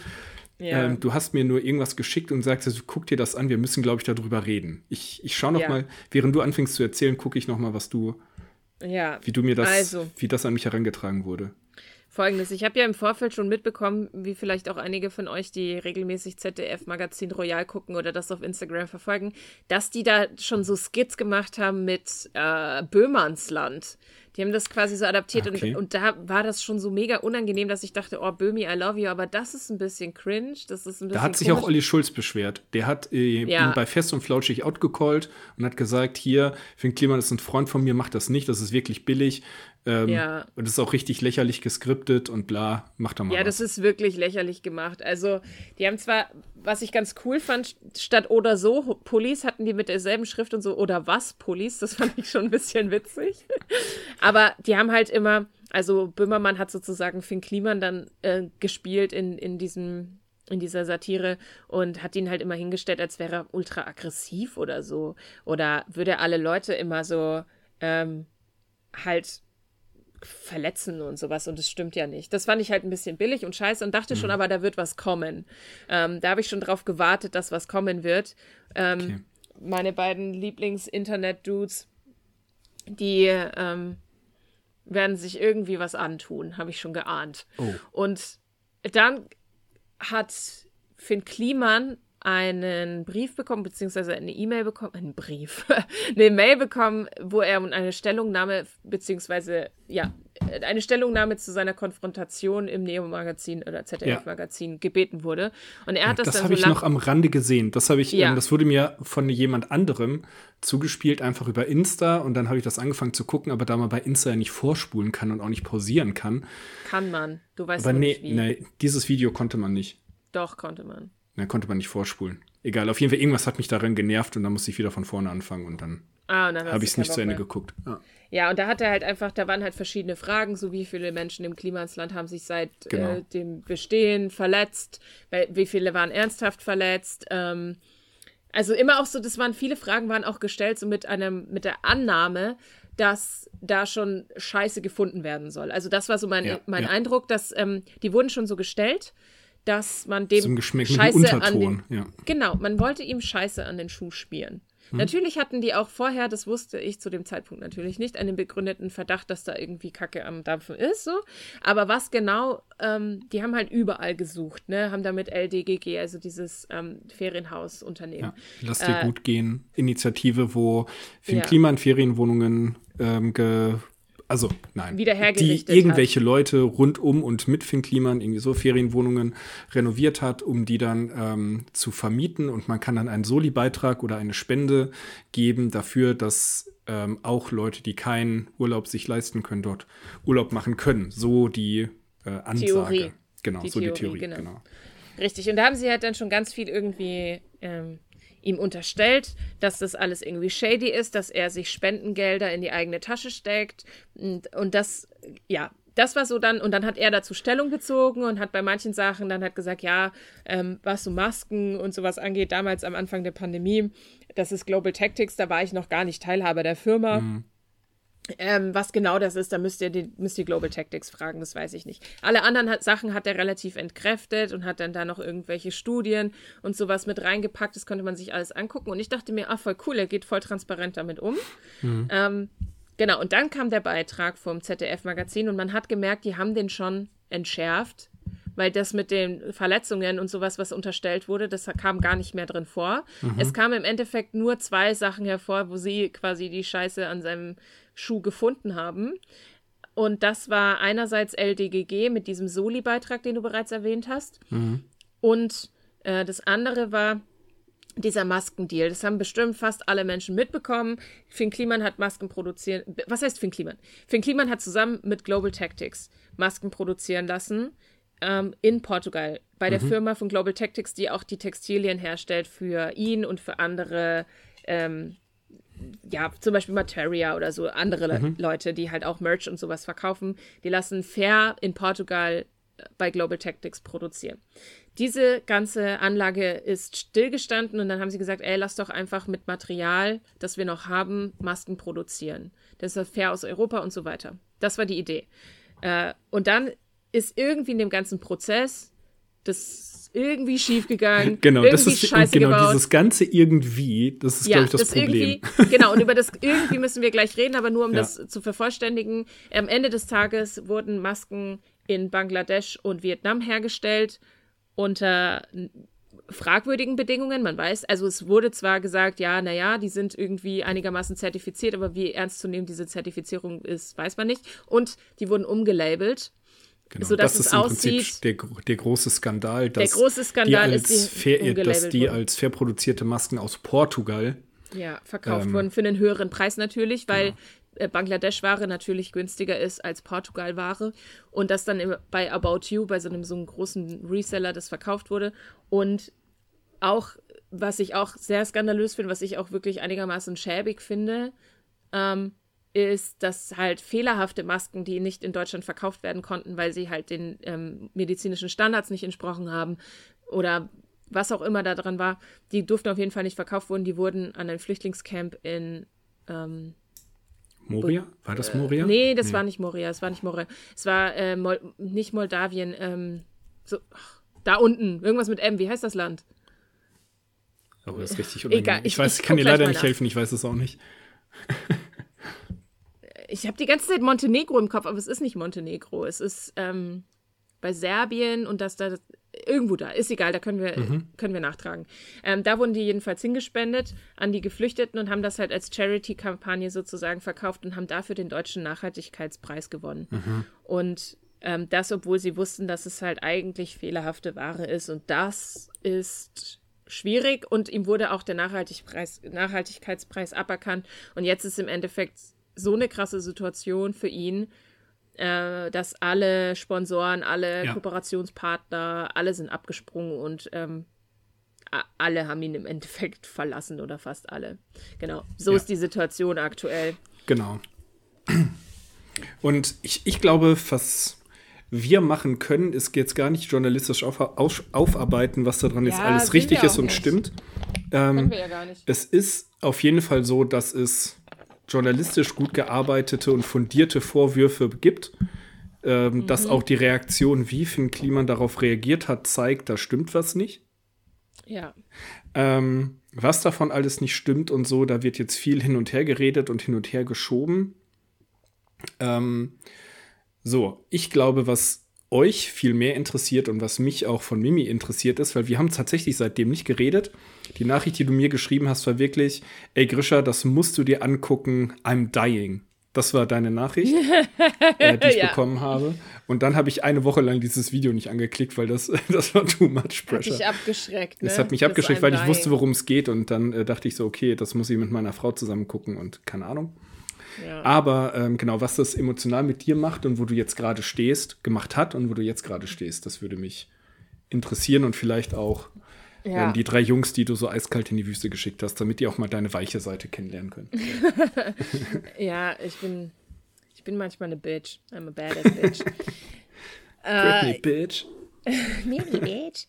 Ja. Ähm, du hast mir nur irgendwas geschickt und sagst, also, guck dir das an, wir müssen, glaube ich, darüber reden. Ich, ich schaue noch ja. mal, während du anfängst zu erzählen, gucke ich noch mal, was du, ja. wie du mir das, also. wie das an mich herangetragen wurde. Folgendes, ich habe ja im Vorfeld schon mitbekommen, wie vielleicht auch einige von euch, die regelmäßig ZDF-Magazin Royal gucken oder das auf Instagram verfolgen, dass die da schon so Skits gemacht haben mit äh, Böhmernsland. Die haben das quasi so adaptiert okay. und, und da war das schon so mega unangenehm, dass ich dachte, oh, Böhmi, I love you, aber das ist ein bisschen cringe. Das ist ein bisschen da hat sich komisch. auch Olli Schulz beschwert. Der hat äh, ja. ihn bei Fest und Flauschig outgecallt und hat gesagt, hier, Finn Kliman ist ein Freund von mir, macht das nicht, das ist wirklich billig. Ähm, ja. Und das ist auch richtig lächerlich geskriptet und bla, macht da mal Ja, was. das ist wirklich lächerlich gemacht. Also, die haben zwar, was ich ganz cool fand, statt oder so Pullis hatten die mit derselben Schrift und so oder was Pullis, das fand ich schon ein bisschen witzig. Aber die haben halt immer, also Böhmermann hat sozusagen Finn Kliman dann äh, gespielt in, in diesem in dieser Satire und hat ihn halt immer hingestellt, als wäre er ultra aggressiv oder so. Oder würde alle Leute immer so ähm, halt verletzen und sowas und es stimmt ja nicht. Das fand ich halt ein bisschen billig und scheiße und dachte mhm. schon, aber da wird was kommen. Ähm, da habe ich schon drauf gewartet, dass was kommen wird. Ähm, okay. Meine beiden Lieblings-Internet-Dudes, die ähm, werden sich irgendwie was antun, habe ich schon geahnt. Oh. Und dann hat Finn Kliman einen Brief bekommen, beziehungsweise eine E-Mail bekommen, einen Brief, eine Mail bekommen, wo er um eine Stellungnahme, beziehungsweise, ja, eine Stellungnahme zu seiner Konfrontation im Neo-Magazin oder ZDF-Magazin ja. gebeten wurde. Und er hat das, das dann habe so ich noch am Rande gesehen. Das habe ich, ja. ähm, das wurde mir von jemand anderem zugespielt, einfach über Insta. Und dann habe ich das angefangen zu gucken, aber da man bei Insta ja nicht vorspulen kann und auch nicht pausieren kann. Kann man. Du weißt aber nee, wie. nee, dieses Video konnte man nicht. Doch, konnte man. Dann konnte man nicht vorspulen. Egal, auf jeden Fall, irgendwas hat mich daran genervt und dann musste ich wieder von vorne anfangen und dann, ah, dann habe ich es nicht zu Ende mehr. geguckt. Ja. ja. und da hat er halt einfach, da waren halt verschiedene Fragen, so wie viele Menschen im Klimasland haben sich seit genau. äh, dem Bestehen verletzt, wie viele waren ernsthaft verletzt. Ähm, also immer auch so, das waren viele Fragen, waren auch gestellt, so mit einem, mit der Annahme, dass da schon Scheiße gefunden werden soll. Also das war so mein, ja, mein ja. Eindruck, dass ähm, die wurden schon so gestellt dass man dem Scheiße an den, ja. Genau, man wollte ihm Scheiße an den Schuh spielen. Hm. Natürlich hatten die auch vorher, das wusste ich zu dem Zeitpunkt natürlich nicht, einen begründeten Verdacht, dass da irgendwie Kacke am Dampfen ist, so. Aber was genau, ähm, die haben halt überall gesucht, ne, haben damit LDGG, also dieses ähm, Ferienhausunternehmen. Ja, Lass dir äh, gut gehen, Initiative, wo für ja. Klima in Ferienwohnungen ähm, ge also nein, die irgendwelche hat. Leute rundum und mit Finn Kliman irgendwie so Ferienwohnungen renoviert hat, um die dann ähm, zu vermieten und man kann dann einen Soli-Beitrag oder eine Spende geben dafür, dass ähm, auch Leute, die keinen Urlaub sich leisten können, dort Urlaub machen können. So die äh, Ansage. Theorie. Genau, die so Theorie, die Theorie, genau. genau. Richtig, und da haben sie halt dann schon ganz viel irgendwie ähm, ihm unterstellt, dass das alles irgendwie shady ist, dass er sich Spendengelder in die eigene Tasche steckt und, und das, ja, das war so dann, und dann hat er dazu Stellung bezogen und hat bei manchen Sachen dann hat gesagt, ja, ähm, was so Masken und sowas angeht, damals am Anfang der Pandemie, das ist Global Tactics, da war ich noch gar nicht Teilhaber der Firma. Mhm. Ähm, was genau das ist, da müsst ihr, die, müsst ihr Global Tactics fragen, das weiß ich nicht. Alle anderen hat, Sachen hat er relativ entkräftet und hat dann da noch irgendwelche Studien und sowas mit reingepackt. Das konnte man sich alles angucken. Und ich dachte mir, ah, voll cool, er geht voll transparent damit um. Mhm. Ähm, genau, und dann kam der Beitrag vom ZDF-Magazin und man hat gemerkt, die haben den schon entschärft weil das mit den Verletzungen und sowas, was unterstellt wurde, das kam gar nicht mehr drin vor. Mhm. Es kamen im Endeffekt nur zwei Sachen hervor, wo sie quasi die Scheiße an seinem Schuh gefunden haben. Und das war einerseits LDGG mit diesem Soli-Beitrag, den du bereits erwähnt hast. Mhm. Und äh, das andere war dieser Maskendeal. Das haben bestimmt fast alle Menschen mitbekommen. Finn Kliman hat Masken produzieren. Was heißt Finn Kliman? Finn Kliman hat zusammen mit Global Tactics Masken produzieren lassen ähm, in Portugal bei der mhm. Firma von Global Tactics, die auch die Textilien herstellt für ihn und für andere. Ähm, ja, zum Beispiel Materia oder so andere mhm. Leute, die halt auch Merch und sowas verkaufen, die lassen fair in Portugal bei Global Tactics produzieren. Diese ganze Anlage ist stillgestanden und dann haben sie gesagt, ey, lass doch einfach mit Material, das wir noch haben, Masken produzieren. Das ist fair aus Europa und so weiter. Das war die Idee. Äh, und dann ist irgendwie in dem ganzen Prozess das irgendwie schiefgegangen. Genau, irgendwie das ist Scheiße genau gebaut. dieses ganze irgendwie, das ist ja, glaube ich das, das Problem. genau, und über das irgendwie müssen wir gleich reden, aber nur um ja. das zu vervollständigen. Am Ende des Tages wurden Masken in Bangladesch und Vietnam hergestellt unter fragwürdigen Bedingungen. Man weiß, also es wurde zwar gesagt, ja, naja, die sind irgendwie einigermaßen zertifiziert, aber wie ernst zu nehmen diese Zertifizierung ist, weiß man nicht. Und die wurden umgelabelt. Genau, sodass das ist es im aussieht, Prinzip der, der große Skandal, dass große Skandal die als fair, dass die als fair produzierte Masken aus Portugal ja, verkauft ähm, wurden für einen höheren Preis natürlich, weil genau. Äh, Bangladesch-Ware natürlich günstiger ist als Portugal-Ware und das dann bei About You, bei so einem so einem großen Reseller, das verkauft wurde. Und auch, was ich auch sehr skandalös finde, was ich auch wirklich einigermaßen schäbig finde, ähm, ist, dass halt fehlerhafte Masken, die nicht in Deutschland verkauft werden konnten, weil sie halt den ähm, medizinischen Standards nicht entsprochen haben oder was auch immer da dran war, die durften auf jeden Fall nicht verkauft werden. Die wurden an ein Flüchtlingscamp in ähm, Moria? War das Moria? Äh, nee, das nee. war nicht Moria. Es war nicht Moria. Es war äh, Mol nicht Moldawien. Ähm, so, ach, da unten. Irgendwas mit M. Wie heißt das Land? Oh, das ist richtig unangenehm. Egal, ich, ich weiß, ich kann dir leider nicht nach. helfen. Ich weiß es auch nicht. Ich habe die ganze Zeit Montenegro im Kopf, aber es ist nicht Montenegro. Es ist ähm, bei Serbien und das da irgendwo da, ist egal, da können wir, mhm. können wir nachtragen. Ähm, da wurden die jedenfalls hingespendet an die Geflüchteten und haben das halt als Charity-Kampagne sozusagen verkauft und haben dafür den deutschen Nachhaltigkeitspreis gewonnen. Mhm. Und ähm, das, obwohl sie wussten, dass es halt eigentlich fehlerhafte Ware ist. Und das ist schwierig und ihm wurde auch der Nachhaltigkeitspreis aberkannt. Und jetzt ist im Endeffekt so eine krasse Situation für ihn, äh, dass alle Sponsoren, alle ja. Kooperationspartner, alle sind abgesprungen und ähm, alle haben ihn im Endeffekt verlassen oder fast alle. Genau, so ja. ist die Situation aktuell. Genau. Und ich, ich glaube, was wir machen können, ist jetzt gar nicht journalistisch auf, auf, aufarbeiten, was daran ja, jetzt alles richtig ist und nicht. stimmt. Ähm, können wir ja gar nicht. Es ist auf jeden Fall so, dass es journalistisch gut gearbeitete und fundierte Vorwürfe gibt. Ähm, mhm. Dass auch die Reaktion, wie Finn Kliman darauf reagiert hat, zeigt, da stimmt was nicht. Ja. Ähm, was davon alles nicht stimmt und so, da wird jetzt viel hin und her geredet und hin und her geschoben. Ähm, so, ich glaube, was euch viel mehr interessiert und was mich auch von Mimi interessiert ist, weil wir haben tatsächlich seitdem nicht geredet. Die Nachricht, die du mir geschrieben hast, war wirklich, ey Grisha, das musst du dir angucken, I'm dying. Das war deine Nachricht, äh, die ich ja. bekommen habe. Und dann habe ich eine Woche lang dieses Video nicht angeklickt, weil das, das war too much pressure. Hat dich abgeschreckt, ne? Es hat mich das abgeschreckt, weil ich wusste, worum es geht. Und dann äh, dachte ich so, okay, das muss ich mit meiner Frau zusammen gucken und keine Ahnung. Aber ähm, genau, was das emotional mit dir macht und wo du jetzt gerade stehst, gemacht hat und wo du jetzt gerade stehst, das würde mich interessieren und vielleicht auch ja. ähm, die drei Jungs, die du so eiskalt in die Wüste geschickt hast, damit die auch mal deine weiche Seite kennenlernen können. ja, ich bin, ich bin manchmal eine Bitch. I'm a badass Bitch. Britney, äh, Bitch. Britney, Bitch.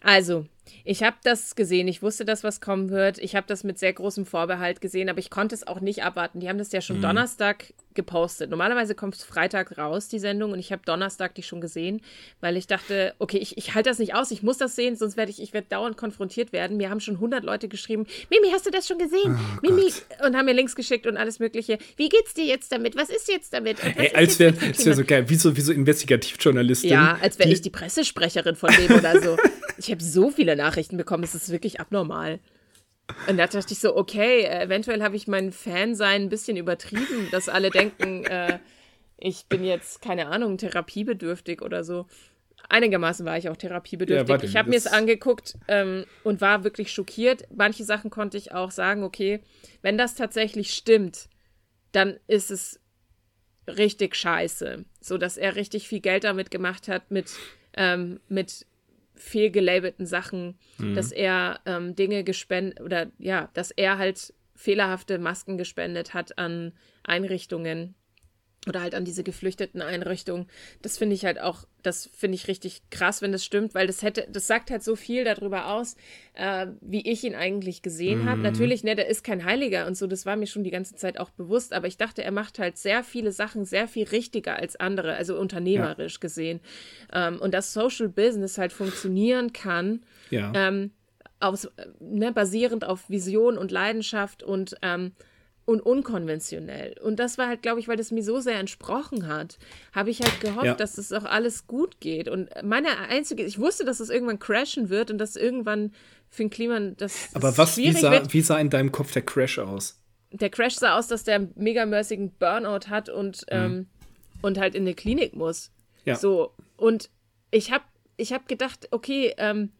Also, Ich habe das gesehen. Ich wusste, dass was kommen wird. Ich habe das mit sehr großem Vorbehalt gesehen, aber ich konnte es auch nicht abwarten. Die haben das ja schon mhm. Donnerstag gepostet. Normalerweise kommt es Freitag raus, die Sendung, und ich habe Donnerstag die schon gesehen, weil ich dachte, okay, ich, ich halte das nicht aus, ich muss das sehen, sonst werde ich, ich werde dauernd konfrontiert werden. Mir haben schon 100 Leute geschrieben, Mimi, hast du das schon gesehen? Oh, Mimi, Gott. und haben mir Links geschickt und alles mögliche. Wie geht's dir jetzt damit? Was ist jetzt damit? Ey, als wäre wär so geil, wie so, wie so Investigativjournalistin. Ja, als wäre ich die Pressesprecherin von dem oder so. Ich habe so viele Nachrichten bekommen, es ist wirklich abnormal. Und da dachte ich so, okay, eventuell habe ich mein Fansein ein bisschen übertrieben, dass alle denken, äh, ich bin jetzt, keine Ahnung, therapiebedürftig oder so. Einigermaßen war ich auch therapiebedürftig. Ja, ich habe mir es angeguckt ähm, und war wirklich schockiert. Manche Sachen konnte ich auch sagen, okay, wenn das tatsächlich stimmt, dann ist es richtig scheiße. So dass er richtig viel Geld damit gemacht hat, mit, ähm, mit fehlgelabelten Sachen, mhm. dass er ähm, Dinge gespendet oder ja, dass er halt fehlerhafte Masken gespendet hat an Einrichtungen oder halt an diese geflüchteten Einrichtungen. Das finde ich halt auch, das finde ich richtig krass, wenn das stimmt, weil das hätte, das sagt halt so viel darüber aus, äh, wie ich ihn eigentlich gesehen mhm. habe. Natürlich, ne, der ist kein Heiliger und so, das war mir schon die ganze Zeit auch bewusst, aber ich dachte, er macht halt sehr viele Sachen sehr viel richtiger als andere, also unternehmerisch ja. gesehen. Ähm, und dass Social Business halt funktionieren kann, ja. ähm, aus, ne, basierend auf Vision und Leidenschaft und ähm, und unkonventionell. Und das war halt, glaube ich, weil das mir so sehr entsprochen hat, habe ich halt gehofft, ja. dass das auch alles gut geht. Und meine einzige, ich wusste, dass es das irgendwann crashen wird und dass irgendwann für den Klima das. Aber was, wie sah, wird. wie sah in deinem Kopf der Crash aus? Der Crash sah aus, dass der einen megamäßigen Burnout hat und, mhm. ähm, und halt in eine Klinik muss. Ja. So. Und ich habe ich hab gedacht, okay, ähm,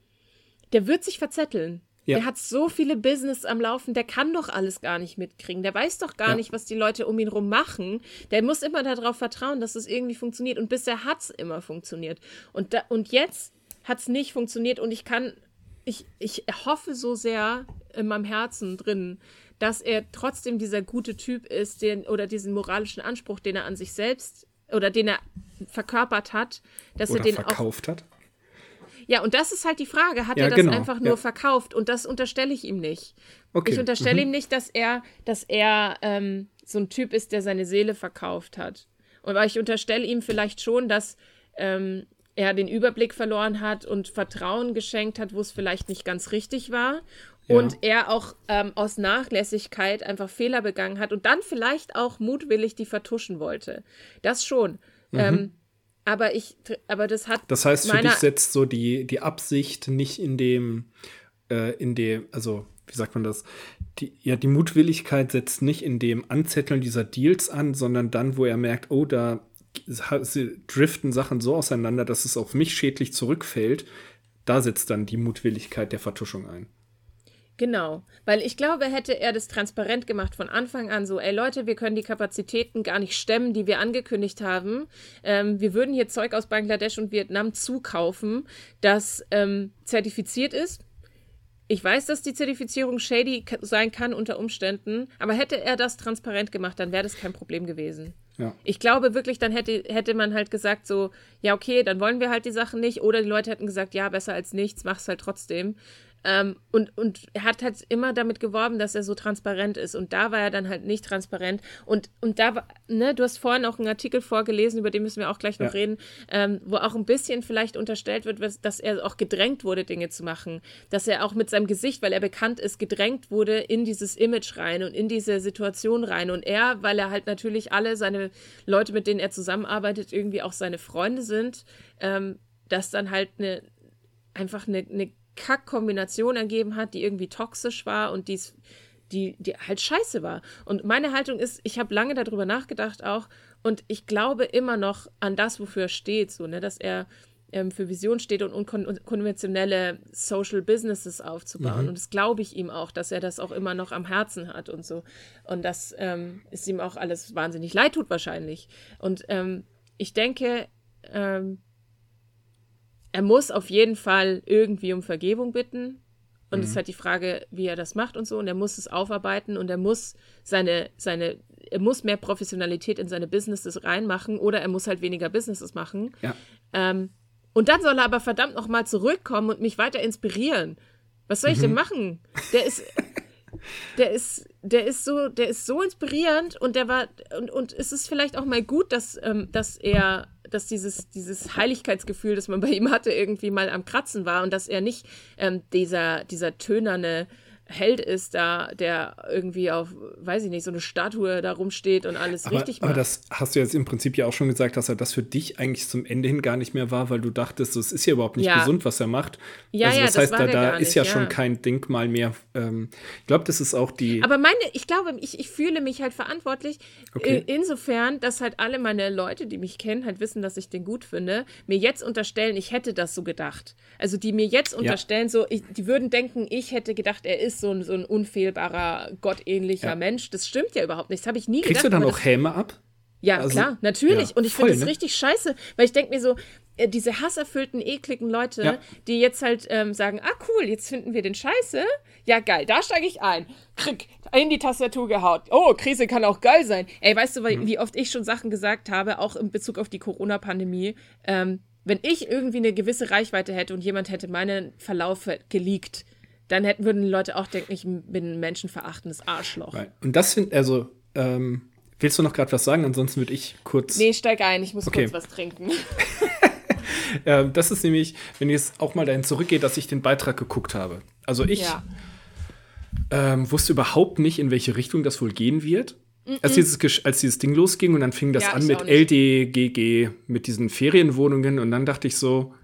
der wird sich verzetteln. Ja. Der hat so viele Business am Laufen, der kann doch alles gar nicht mitkriegen. Der weiß doch gar ja. nicht, was die Leute um ihn rum machen. Der muss immer darauf vertrauen, dass es irgendwie funktioniert. Und bisher hat es immer funktioniert. Und, da, und jetzt hat es nicht funktioniert. Und ich kann, ich, ich hoffe so sehr in meinem Herzen drin, dass er trotzdem dieser gute Typ ist, den, oder diesen moralischen Anspruch, den er an sich selbst oder den er verkörpert hat, dass oder er den verkauft auch, hat. Ja, und das ist halt die Frage. Hat ja, er das genau. einfach nur ja. verkauft? Und das unterstelle ich ihm nicht. Okay. Ich unterstelle mhm. ihm nicht, dass er, dass er ähm, so ein Typ ist, der seine Seele verkauft hat. Und ich unterstelle ihm vielleicht schon, dass ähm, er den Überblick verloren hat und Vertrauen geschenkt hat, wo es vielleicht nicht ganz richtig war. Ja. Und er auch ähm, aus Nachlässigkeit einfach Fehler begangen hat und dann vielleicht auch mutwillig die vertuschen wollte. Das schon. Mhm. Ähm, aber ich, aber das hat. Das heißt, für dich setzt so die, die Absicht nicht in dem, äh, in dem, also, wie sagt man das? Die, ja, die Mutwilligkeit setzt nicht in dem Anzetteln dieser Deals an, sondern dann, wo er merkt, oh, da driften Sachen so auseinander, dass es auf mich schädlich zurückfällt. Da setzt dann die Mutwilligkeit der Vertuschung ein. Genau, weil ich glaube, hätte er das transparent gemacht von Anfang an, so, ey Leute, wir können die Kapazitäten gar nicht stemmen, die wir angekündigt haben. Ähm, wir würden hier Zeug aus Bangladesch und Vietnam zukaufen, das ähm, zertifiziert ist. Ich weiß, dass die Zertifizierung shady sein kann unter Umständen, aber hätte er das transparent gemacht, dann wäre das kein Problem gewesen. Ja. Ich glaube wirklich, dann hätte, hätte man halt gesagt, so, ja, okay, dann wollen wir halt die Sachen nicht. Oder die Leute hätten gesagt, ja, besser als nichts, mach's halt trotzdem. Ähm, und, und er hat halt immer damit geworben, dass er so transparent ist. Und da war er dann halt nicht transparent. Und, und da war, ne, du hast vorhin auch einen Artikel vorgelesen, über den müssen wir auch gleich noch ja. reden, ähm, wo auch ein bisschen vielleicht unterstellt wird, dass er auch gedrängt wurde, Dinge zu machen. Dass er auch mit seinem Gesicht, weil er bekannt ist, gedrängt wurde in dieses Image rein und in diese Situation rein. Und er, weil er halt natürlich alle seine Leute, mit denen er zusammenarbeitet, irgendwie auch seine Freunde sind, ähm, dass dann halt eine einfach eine, eine Kack-Kombination ergeben hat, die irgendwie toxisch war und die's, die, die halt scheiße war. Und meine Haltung ist, ich habe lange darüber nachgedacht auch und ich glaube immer noch an das, wofür er steht, so, ne, dass er ähm, für Vision steht und unkonventionelle Social Businesses aufzubauen. Mhm. Und das glaube ich ihm auch, dass er das auch immer noch am Herzen hat und so. Und dass ähm, es ihm auch alles wahnsinnig leid tut, wahrscheinlich. Und ähm, ich denke, ähm, er muss auf jeden Fall irgendwie um Vergebung bitten. Und es mhm. ist halt die Frage, wie er das macht und so. Und er muss es aufarbeiten und er muss seine, seine, er muss mehr Professionalität in seine Businesses reinmachen oder er muss halt weniger Businesses machen. Ja. Ähm, Und dann soll er aber verdammt nochmal zurückkommen und mich weiter inspirieren. Was soll ich mhm. denn machen? Der ist, der ist, der ist so, der ist so inspirierend und der war, und, und es ist vielleicht auch mal gut, dass, ähm, dass er, dass dieses, dieses Heiligkeitsgefühl, das man bei ihm hatte, irgendwie mal am Kratzen war und dass er nicht ähm, dieser, dieser tönerne, Held ist da, der irgendwie auf, weiß ich nicht, so eine Statue da rumsteht und alles aber, richtig macht. Aber das hast du jetzt im Prinzip ja auch schon gesagt, dass er das für dich eigentlich zum Ende hin gar nicht mehr war, weil du dachtest, es ist ja überhaupt nicht ja. gesund, was er macht. Ja, also das ja, heißt, das da, da ist nicht, ja, ja, schon kein Denkmal mehr. Ähm, ich glaube, das ist auch die. Aber meine, ich glaube, ich, ich fühle mich halt verantwortlich, okay. insofern, dass halt alle meine Leute, die mich kennen, halt wissen, dass ich den gut finde, mir jetzt unterstellen, ich hätte das so gedacht. Also die mir jetzt unterstellen, so, ich, die würden denken, ich hätte gedacht, er ist so ein, so ein unfehlbarer, gottähnlicher ja. Mensch. Das stimmt ja überhaupt nicht. Das habe ich nie Kriegst gedacht. Kriegst du dann auch Häme ab? Ja, also, klar, natürlich. Ja, und ich finde das ne? richtig scheiße, weil ich denke mir so, äh, diese hasserfüllten, ekligen Leute, ja. die jetzt halt ähm, sagen, ah cool, jetzt finden wir den scheiße. Ja, geil, da steige ich ein. Krieg, in die Tastatur gehaut. Oh, Krise kann auch geil sein. Ey, weißt du, mhm. wie oft ich schon Sachen gesagt habe, auch in Bezug auf die Corona-Pandemie, ähm, wenn ich irgendwie eine gewisse Reichweite hätte und jemand hätte meinen Verlauf geleakt, dann hätten, würden Leute auch denken, ich bin ein menschenverachtendes Arschloch. Und das sind, also, ähm, willst du noch gerade was sagen? Ansonsten würde ich kurz. Nee, steig ein, ich muss okay. kurz was trinken. äh, das ist nämlich, wenn ich jetzt auch mal dahin zurückgehe, dass ich den Beitrag geguckt habe. Also ich ja. ähm, wusste überhaupt nicht, in welche Richtung das wohl gehen wird. Mm -mm. Als, dieses, als dieses Ding losging und dann fing das ja, an mit LDGG, mit diesen Ferienwohnungen und dann dachte ich so,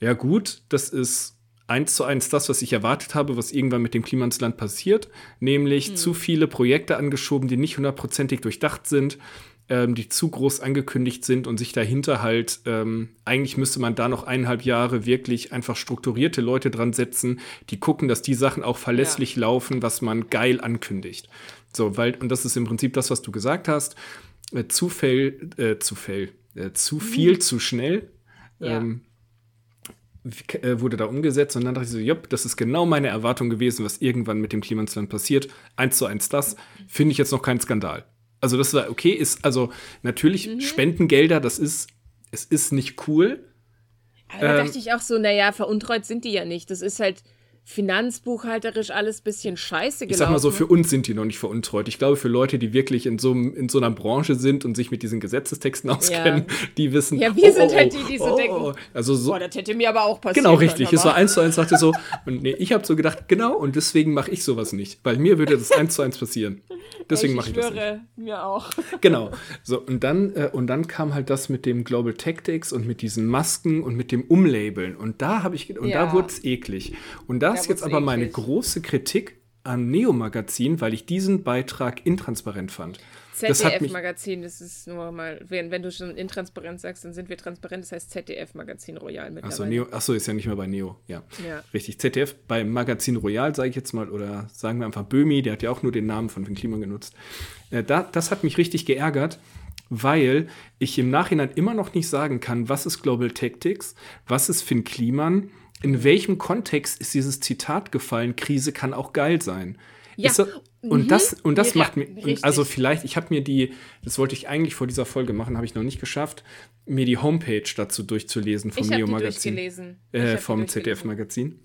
ja gut, das ist eins zu eins das, was ich erwartet habe, was irgendwann mit dem Klima ins Land passiert, nämlich mhm. zu viele Projekte angeschoben, die nicht hundertprozentig durchdacht sind, ähm, die zu groß angekündigt sind und sich dahinter halt, ähm, eigentlich müsste man da noch eineinhalb Jahre wirklich einfach strukturierte Leute dran setzen, die gucken, dass die Sachen auch verlässlich ja. laufen, was man geil ankündigt. So, weil, und das ist im Prinzip das, was du gesagt hast, äh, zu viel, äh, zu viel, äh, zu viel, mhm. zu schnell. Ja. Ähm, äh, wurde da umgesetzt und dann dachte ich so, jupp, das ist genau meine Erwartung gewesen, was irgendwann mit dem Klimansland passiert. Eins zu eins das, finde ich jetzt noch kein Skandal. Also das war okay, ist also natürlich mhm. Spendengelder, das ist, es ist nicht cool. Aber da ähm, dachte ich auch so, naja, veruntreut sind die ja nicht. Das ist halt, finanzbuchhalterisch alles bisschen scheiße gelaufen. Ich sag mal so, für uns sind die noch nicht veruntreut. Ich glaube, für Leute, die wirklich in so, in so einer Branche sind und sich mit diesen Gesetzestexten auskennen, ja. die wissen. Ja, wir oh, sind halt oh, die, die so oh, denken. Oh. Also so, Boah, das hätte mir aber auch passiert. Genau, richtig. Es war eins zu eins, sagte so. Und nee, ich habe so gedacht, genau, und deswegen mache ich sowas nicht. Weil mir würde das eins zu eins passieren. Deswegen mache ich das nicht. mir auch. Genau. So, und dann, äh, und dann kam halt das mit dem Global Tactics und mit diesen Masken und mit dem Umlabeln. Und da habe ich, und ja. da wurde es eklig. Und da ist jetzt aber eklig. meine große Kritik an Neo Magazin, weil ich diesen Beitrag intransparent fand. ZDF-Magazin, das, das, ist nur mal, wenn, wenn du schon intransparent sagst, dann sind wir transparent, das heißt ZDF-Magazin Royal mittlerweile. Achso, Neo, achso, ist ja nicht mehr bei Neo, ja. ja. Richtig, ZDF bei Magazin Royal, sage ich jetzt mal, oder sagen wir einfach Böhmi, der hat ja auch nur den Namen von Finn Kliman genutzt. Äh, da, das hat mich richtig geärgert, weil ich im Nachhinein immer noch nicht sagen kann, was ist Global Tactics, was ist Finn Kliman, in welchem Kontext ist dieses Zitat gefallen, Krise kann auch geil sein. Ja. Das, und mhm. das, und das ja, macht mir, richtig. also vielleicht, ich habe mir die, das wollte ich eigentlich vor dieser Folge machen, habe ich noch nicht geschafft, mir die Homepage dazu durchzulesen vom Neo Magazin. Äh, vom ZDF Magazin.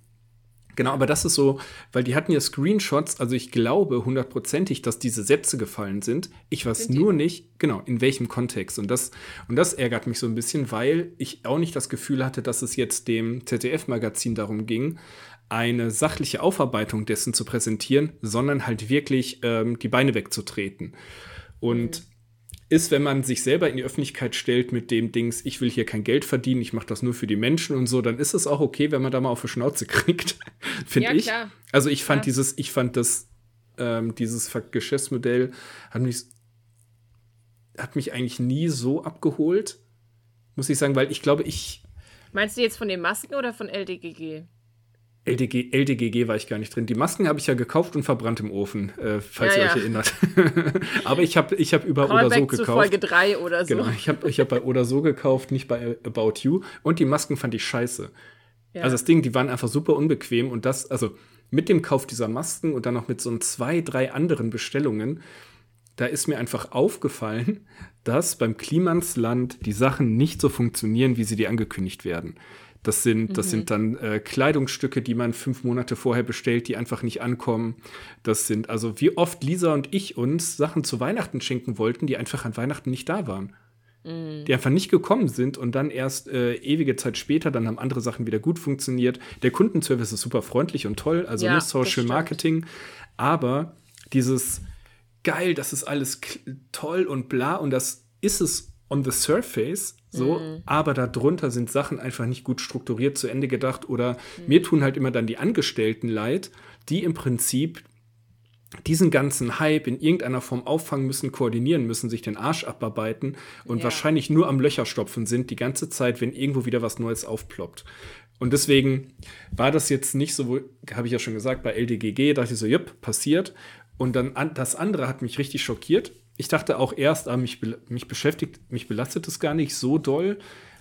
Genau, aber das ist so, weil die hatten ja Screenshots, also ich glaube hundertprozentig, dass diese Sätze gefallen sind. Ich weiß sind nur nicht, genau, in welchem Kontext. Und das, und das ärgert mich so ein bisschen, weil ich auch nicht das Gefühl hatte, dass es jetzt dem ZDF-Magazin darum ging, eine sachliche Aufarbeitung dessen zu präsentieren, sondern halt wirklich ähm, die Beine wegzutreten. Und mhm ist, wenn man sich selber in die Öffentlichkeit stellt mit dem Dings, ich will hier kein Geld verdienen, ich mache das nur für die Menschen und so, dann ist es auch okay, wenn man da mal auf die Schnauze kriegt, finde ja, ich. Klar. Also ich fand ja. dieses, ich fand das, ähm, dieses Geschäftsmodell hat mich, hat mich eigentlich nie so abgeholt, muss ich sagen, weil ich glaube, ich. Meinst du jetzt von den Masken oder von LDGG? LDG, LDGG war ich gar nicht drin. Die Masken habe ich ja gekauft und verbrannt im Ofen, äh, falls ja, ihr euch ja. erinnert. Aber ich habe ich hab über Call oder so gekauft. Zu Folge 3 oder so. Genau, ich habe ich hab bei oder so gekauft, nicht bei About You. Und die Masken fand ich scheiße. Ja. Also das Ding, die waren einfach super unbequem und das, also mit dem Kauf dieser Masken und dann noch mit so zwei, drei anderen Bestellungen, da ist mir einfach aufgefallen, dass beim Klimansland die Sachen nicht so funktionieren, wie sie dir angekündigt werden. Das sind, das sind dann äh, Kleidungsstücke, die man fünf Monate vorher bestellt, die einfach nicht ankommen. Das sind, also wie oft Lisa und ich uns Sachen zu Weihnachten schenken wollten, die einfach an Weihnachten nicht da waren. Die einfach nicht gekommen sind und dann erst äh, ewige Zeit später, dann haben andere Sachen wieder gut funktioniert. Der Kundenservice ist super freundlich und toll, also Ja, ne, Social. Marketing. Aber dieses geil, das ist alles toll und bla und das ist es on the surface so, Mhm. aber darunter sind Sachen einfach nicht gut strukturiert zu Ende gedacht oder Mhm. mir tun halt immer dann die Angestellten leid, die im Prinzip diesen ganzen Hype in irgendeiner Form auffangen müssen, koordinieren müssen, sich den Arsch abarbeiten und Ja. wahrscheinlich nur am Löcherstopfen sind die ganze Zeit, wenn irgendwo wieder was Neues aufploppt. Und deswegen war das jetzt nicht so, habe ich ja schon gesagt, bei LDGG dachte ich so, jupp, passiert. Und dann an, das andere hat mich richtig schockiert. Ich dachte auch erst, ah, mich, mich beschäftigt, mich belastet es gar nicht so doll,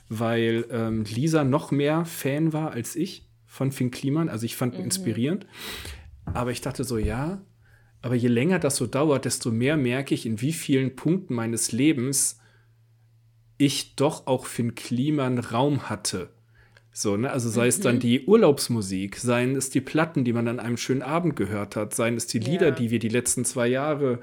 weil ähm, Lisa noch mehr Fan war als ich von Finn Kliman. Also ich fand ihn inspirierend. Aber ich dachte so, ja, aber je länger das so dauert, desto mehr merke ich, in wie vielen Punkten meines Lebens ich doch auch Finn Kliman Raum hatte. So, ne? Also sei es dann die Urlaubsmusik, seien es die Platten, die man an einem schönen Abend gehört hat, seien es die Lieder, Ja. die wir die letzten zwei Jahre äh,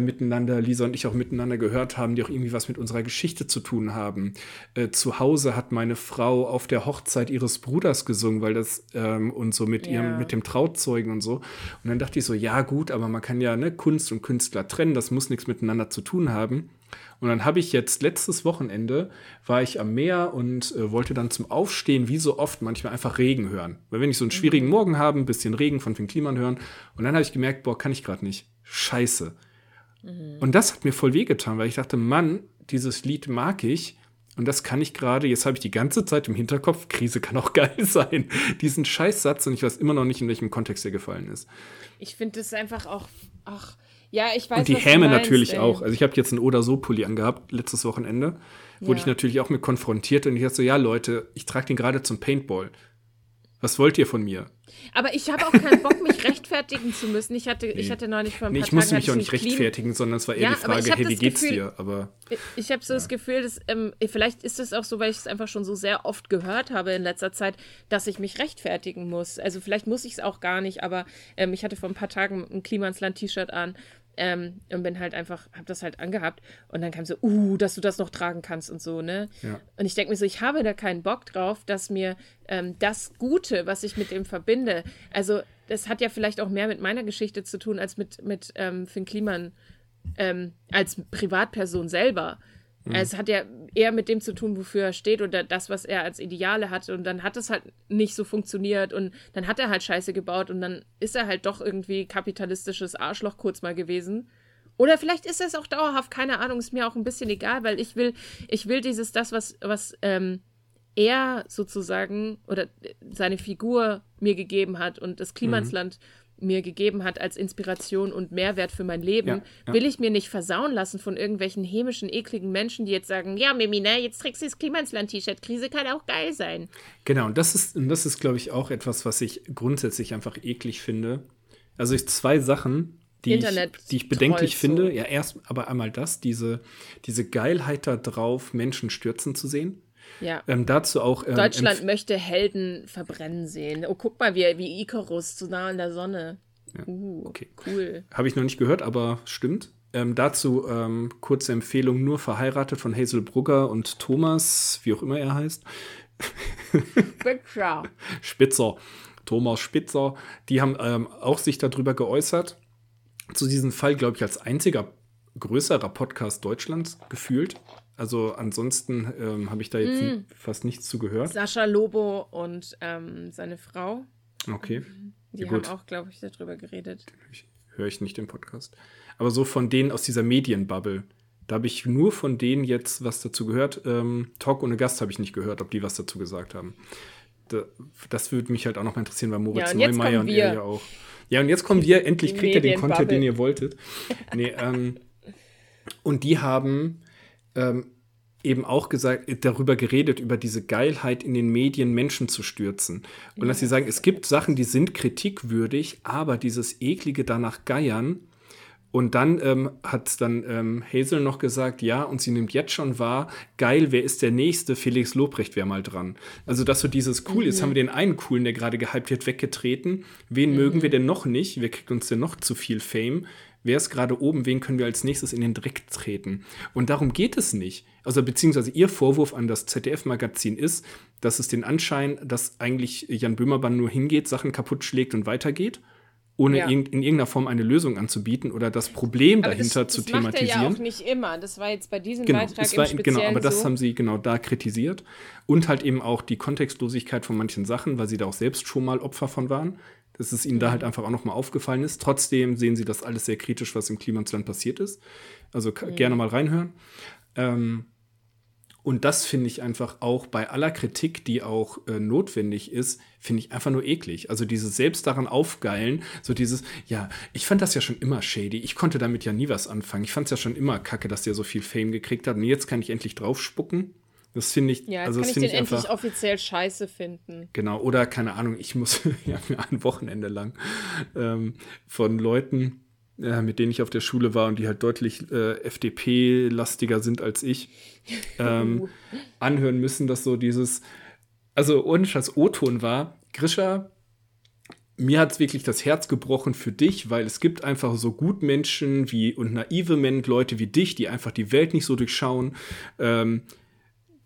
miteinander, Lisa und ich auch miteinander gehört haben, die auch irgendwie was mit unserer Geschichte zu tun haben. Äh, zu Hause hat meine Frau auf der Hochzeit ihres Bruders gesungen, weil das ähm, und so mit Ja. ihrem, mit dem Trauzeugen und so. Und dann dachte ich so, ja gut, aber man kann ja ne, Kunst und Künstler trennen, das muss nichts miteinander zu tun haben. Und dann habe ich jetzt letztes Wochenende war ich am Meer und äh, wollte dann zum Aufstehen, wie so oft, manchmal einfach Regen hören. Weil wenn ich so einen schwierigen Morgen habe, ein bisschen Regen von Finn Kliman hören. Und dann habe ich gemerkt, boah, kann ich gerade nicht. Scheiße. Und das hat mir voll wehgetan, weil ich dachte, Mann, dieses Lied mag ich. Und das kann ich gerade, jetzt habe ich die ganze Zeit im Hinterkopf, Krise kann auch geil sein. Diesen Scheißsatz und ich weiß immer noch nicht, in welchem Kontext der gefallen ist. Ich finde das einfach auch, ach, ja, ich weiß Und die Häme meinst, natürlich ey. auch. Also ich habe jetzt einen Oder so Pulli angehabt letztes Wochenende. Wurde Ja. ich natürlich auch mit konfrontiert und ich dachte so, ja Leute, ich trage den gerade zum Paintball. Was wollt ihr von mir? Aber ich habe auch keinen Bock, mich rechtfertigen zu müssen. Ich hatte, ich hatte neulich vor ein Nee, paar ich musste Tagen mich auch nicht ich einen Clean- rechtfertigen, sondern es war eher Ja, die ich Frage, hey, wie geht's Gefühl- dir? Aber Ich habe so das Gefühl, dass ähm, vielleicht ist es auch so, weil ich es einfach schon so sehr oft gehört habe in letzter Zeit, dass ich mich rechtfertigen muss. Also vielleicht muss ich es auch gar nicht, aber ähm, ich hatte vor ein paar Tagen ein Klimansland-T-Shirt an ähm, und bin halt einfach, habe das halt angehabt und dann kam so, uh, dass du das noch tragen kannst und so, ne? Ja. Und ich denke mir so, ich habe da keinen Bock drauf, dass mir ähm, das Gute, was ich mit dem verbinde, also das hat ja vielleicht auch mehr mit meiner Geschichte zu tun als mit, mit ähm, Finn Kliman ähm, als Privatperson selber. Es hat ja eher mit dem zu tun, wofür er steht oder das, was er als Ideale hatte. Und dann hat es halt nicht so funktioniert und dann hat er halt Scheiße gebaut und dann ist er halt doch irgendwie kapitalistisches Arschloch kurz mal gewesen. Oder vielleicht ist es auch dauerhaft, keine Ahnung, ist mir auch ein bisschen egal, weil ich will, ich will dieses, das, was, was ähm, er sozusagen oder seine Figur mir gegeben hat und das Klimansland mir gegeben hat als Inspiration und Mehrwert für mein Leben, Ja, ja. will ich mir nicht versauen lassen von irgendwelchen hämischen, ekligen Menschen, die jetzt sagen, ja, Mimi, ne, jetzt trägst du das Klimansland-T-Shirt, Krise kann auch geil sein. Genau, und das ist, und das ist, glaube ich, auch etwas, was ich grundsätzlich einfach eklig finde. Also ich zwei Sachen, die, ich, Internet die ich bedenklich Trolls so. finde. Ja, erst aber einmal das, diese, diese Geilheit da drauf, Menschen stürzen zu sehen. Ja. Ähm, dazu auch. Ähm, Deutschland möchte Helden verbrennen sehen. Oh, guck mal, wie, wie Icarus zu nah an der Sonne. Uh, okay. cool. Habe ich noch nicht gehört, aber stimmt. Ähm, dazu ähm, kurze Empfehlung: Nur verheiratet von Hazel Brugger und Thomas, wie auch immer er heißt. Picture. Spitzer, Thomas Spitzer, die haben ähm, auch sich darüber geäußert. Zu diesem Fall, glaube ich, als einziger größerer Podcast Deutschlands gefühlt. Also ansonsten ähm, habe ich da jetzt Mm. fast nichts zu gehört. Sascha Lobo und ähm, seine Frau, Okay, die Ja, haben auch, glaube ich, darüber geredet. höre ich nicht den Podcast. Aber so von denen aus dieser Medienbubble, da habe ich nur von denen jetzt was dazu gehört. Ähm, Talk ohne Gast habe ich nicht gehört, ob die was dazu gesagt haben. Da, das würde mich halt auch noch mal interessieren, weil Moritz Ja, und Neumeier und er ja auch. Ja, und jetzt kommen wir, endlich kriegt ihr den Content, den ihr wolltet. Nee, ähm, und die haben ähm, eben auch gesagt, darüber geredet, über diese Geilheit in den Medien Menschen zu stürzen. Und dass sie sagen, es gibt Sachen, die sind kritikwürdig, aber dieses eklige danach geiern Und dann ähm, hat dann ähm, Hazel noch gesagt, ja, und sie nimmt jetzt schon wahr, geil, wer ist der Nächste? Felix Lobrecht wäre mal dran. Also, dass so dieses cool, mhm. jetzt haben wir den einen coolen, der gerade gehypt wird, weggetreten. Wen mhm. mögen wir denn noch nicht? Wer kriegt uns denn noch zu viel Fame? Wer ist gerade oben? Wen können wir als nächstes in den Dreck treten? Und darum geht es nicht. Also, beziehungsweise ihr Vorwurf an das ZDF-Magazin ist, dass es den Anschein, dass eigentlich Jan Böhmermann nur hingeht, Sachen kaputt schlägt und weitergeht ohne ja. in, in, irgendeiner Form eine Lösung anzubieten oder das Problem aber dahinter das, zu das thematisieren. Das macht er ja auch nicht immer. Das war jetzt bei diesem genau, Beitrag war, im Genau, aber das so. haben sie genau da kritisiert. Und halt eben auch die Kontextlosigkeit von manchen Sachen, weil sie da auch selbst schon mal Opfer von waren. Dass es ihnen da halt einfach auch nochmal aufgefallen ist. Trotzdem sehen sie das alles sehr kritisch, was im Klimasland passiert ist. Also mhm. gerne mal reinhören. Ähm, und das finde ich einfach auch bei aller Kritik, die auch äh, notwendig ist, finde ich einfach nur eklig. Also dieses selbst daran aufgeilen, so dieses, ja, ich fand das ja schon immer shady. Ich konnte damit ja nie was anfangen. Ich fand es ja schon immer kacke, dass der so viel Fame gekriegt hat. Und jetzt kann ich endlich draufspucken. Das finde ich, ja, also das kann ich endlich offiziell scheiße finden. Genau, oder keine Ahnung, ich muss ja ein Wochenende lang ähm, von Leuten äh, mit denen ich auf der Schule war und die halt deutlich äh, FDP-lastiger sind als ich, ähm, uh. anhören müssen, dass so dieses, also ohne das O-Ton war, Grisha, mir hat es wirklich das Herz gebrochen für dich, weil es gibt einfach so Gutmenschen wie und naive Men Leute wie dich, die einfach die Welt nicht so durchschauen. Ähm,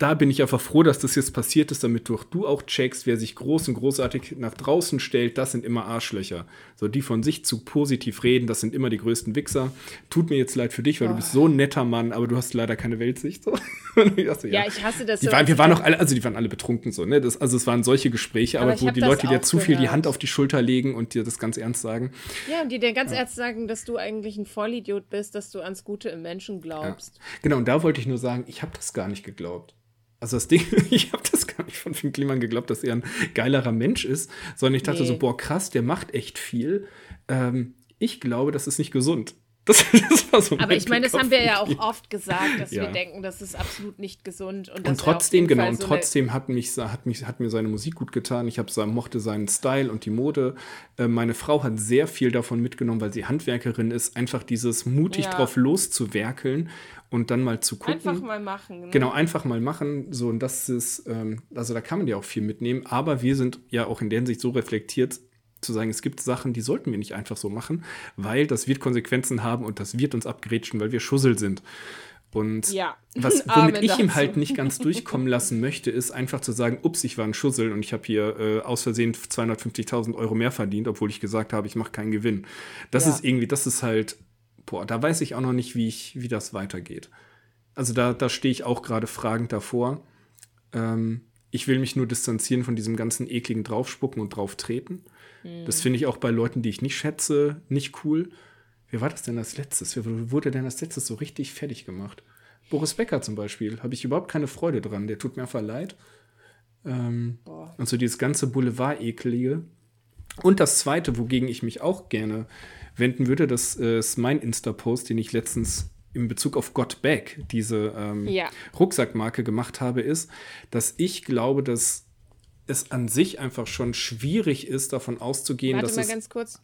da bin ich einfach froh, dass das jetzt passiert ist, damit du, du auch checkst, wer sich groß und großartig nach draußen stellt, das sind immer Arschlöcher. So, die von sich zu positiv reden, das sind immer die größten Wichser. Tut mir jetzt leid für dich, weil oh. du bist so ein netter Mann, aber du hast leider keine Weltsicht. So. dachte, ja. ja. ich hasse das. Die so waren, wir waren auch alle, also die waren alle betrunken so, ne? Das, also es waren solche Gespräche, aber, aber wo die Leute dir zu viel die Hand auf die Schulter legen und dir das ganz ernst sagen. Ja, und die dir ganz ja. ernst sagen, dass du eigentlich ein Vollidiot bist, dass du ans Gute im Menschen glaubst. Ja. Genau, und da wollte ich nur sagen, ich habe das gar nicht geglaubt. Also das Ding, ich habe das gar nicht von Finn Kliman geglaubt, dass er ein geilerer Mensch ist, sondern ich dachte nee. so, boah, krass, der macht echt viel. Ähm, ich glaube, das ist nicht gesund. Das, das war so Aber ich meine, das haben wir ja auch oft gesagt, dass ja. wir denken, das ist absolut nicht gesund. Und, und trotzdem, genau, und so trotzdem hat, mich, hat, mich, hat mir seine Musik gut getan. Ich hab, mochte seinen Style und die Mode. Äh, meine Frau hat sehr viel davon mitgenommen, weil sie Handwerkerin ist, einfach dieses mutig ja. drauf loszuwerkeln und dann mal zu gucken. Einfach mal machen. Ne? Genau, einfach mal machen. So, und das ist, ähm, also da kann man ja auch viel mitnehmen. Aber wir sind ja auch in der Hinsicht so reflektiert, zu sagen, es gibt Sachen, die sollten wir nicht einfach so machen, weil das wird Konsequenzen haben und das wird uns abgrätschen, weil wir Schussel sind. Und ja. was, womit ich ihm halt nicht ganz durchkommen lassen möchte, ist einfach zu sagen, ups, ich war ein Schussel und ich habe hier äh, aus Versehen 250.000 Euro mehr verdient, obwohl ich gesagt habe, ich mache keinen Gewinn. Das ja. ist irgendwie, das ist halt, boah, da weiß ich auch noch nicht, wie, ich, wie das weitergeht. Also da, da stehe ich auch gerade fragend davor. Ähm, ich will mich nur distanzieren von diesem ganzen ekligen Draufspucken und Drauftreten. Mhm. Das finde ich auch bei Leuten, die ich nicht schätze, nicht cool. Wer war das denn als letztes? Wer wurde denn als letztes so richtig fertig gemacht? Boris Becker zum Beispiel. Habe ich überhaupt keine Freude dran. Der tut mir einfach leid. Ähm, und so dieses ganze Boulevard-Ekelige. Und das zweite, wogegen ich mich auch gerne wenden würde, das äh, ist mein Insta-Post, den ich letztens in Bezug auf Got Back, diese ähm, ja. Rucksackmarke gemacht habe, ist, dass ich glaube, dass es an sich einfach schon schwierig ist, davon auszugehen, Warte dass mal es ganz kurz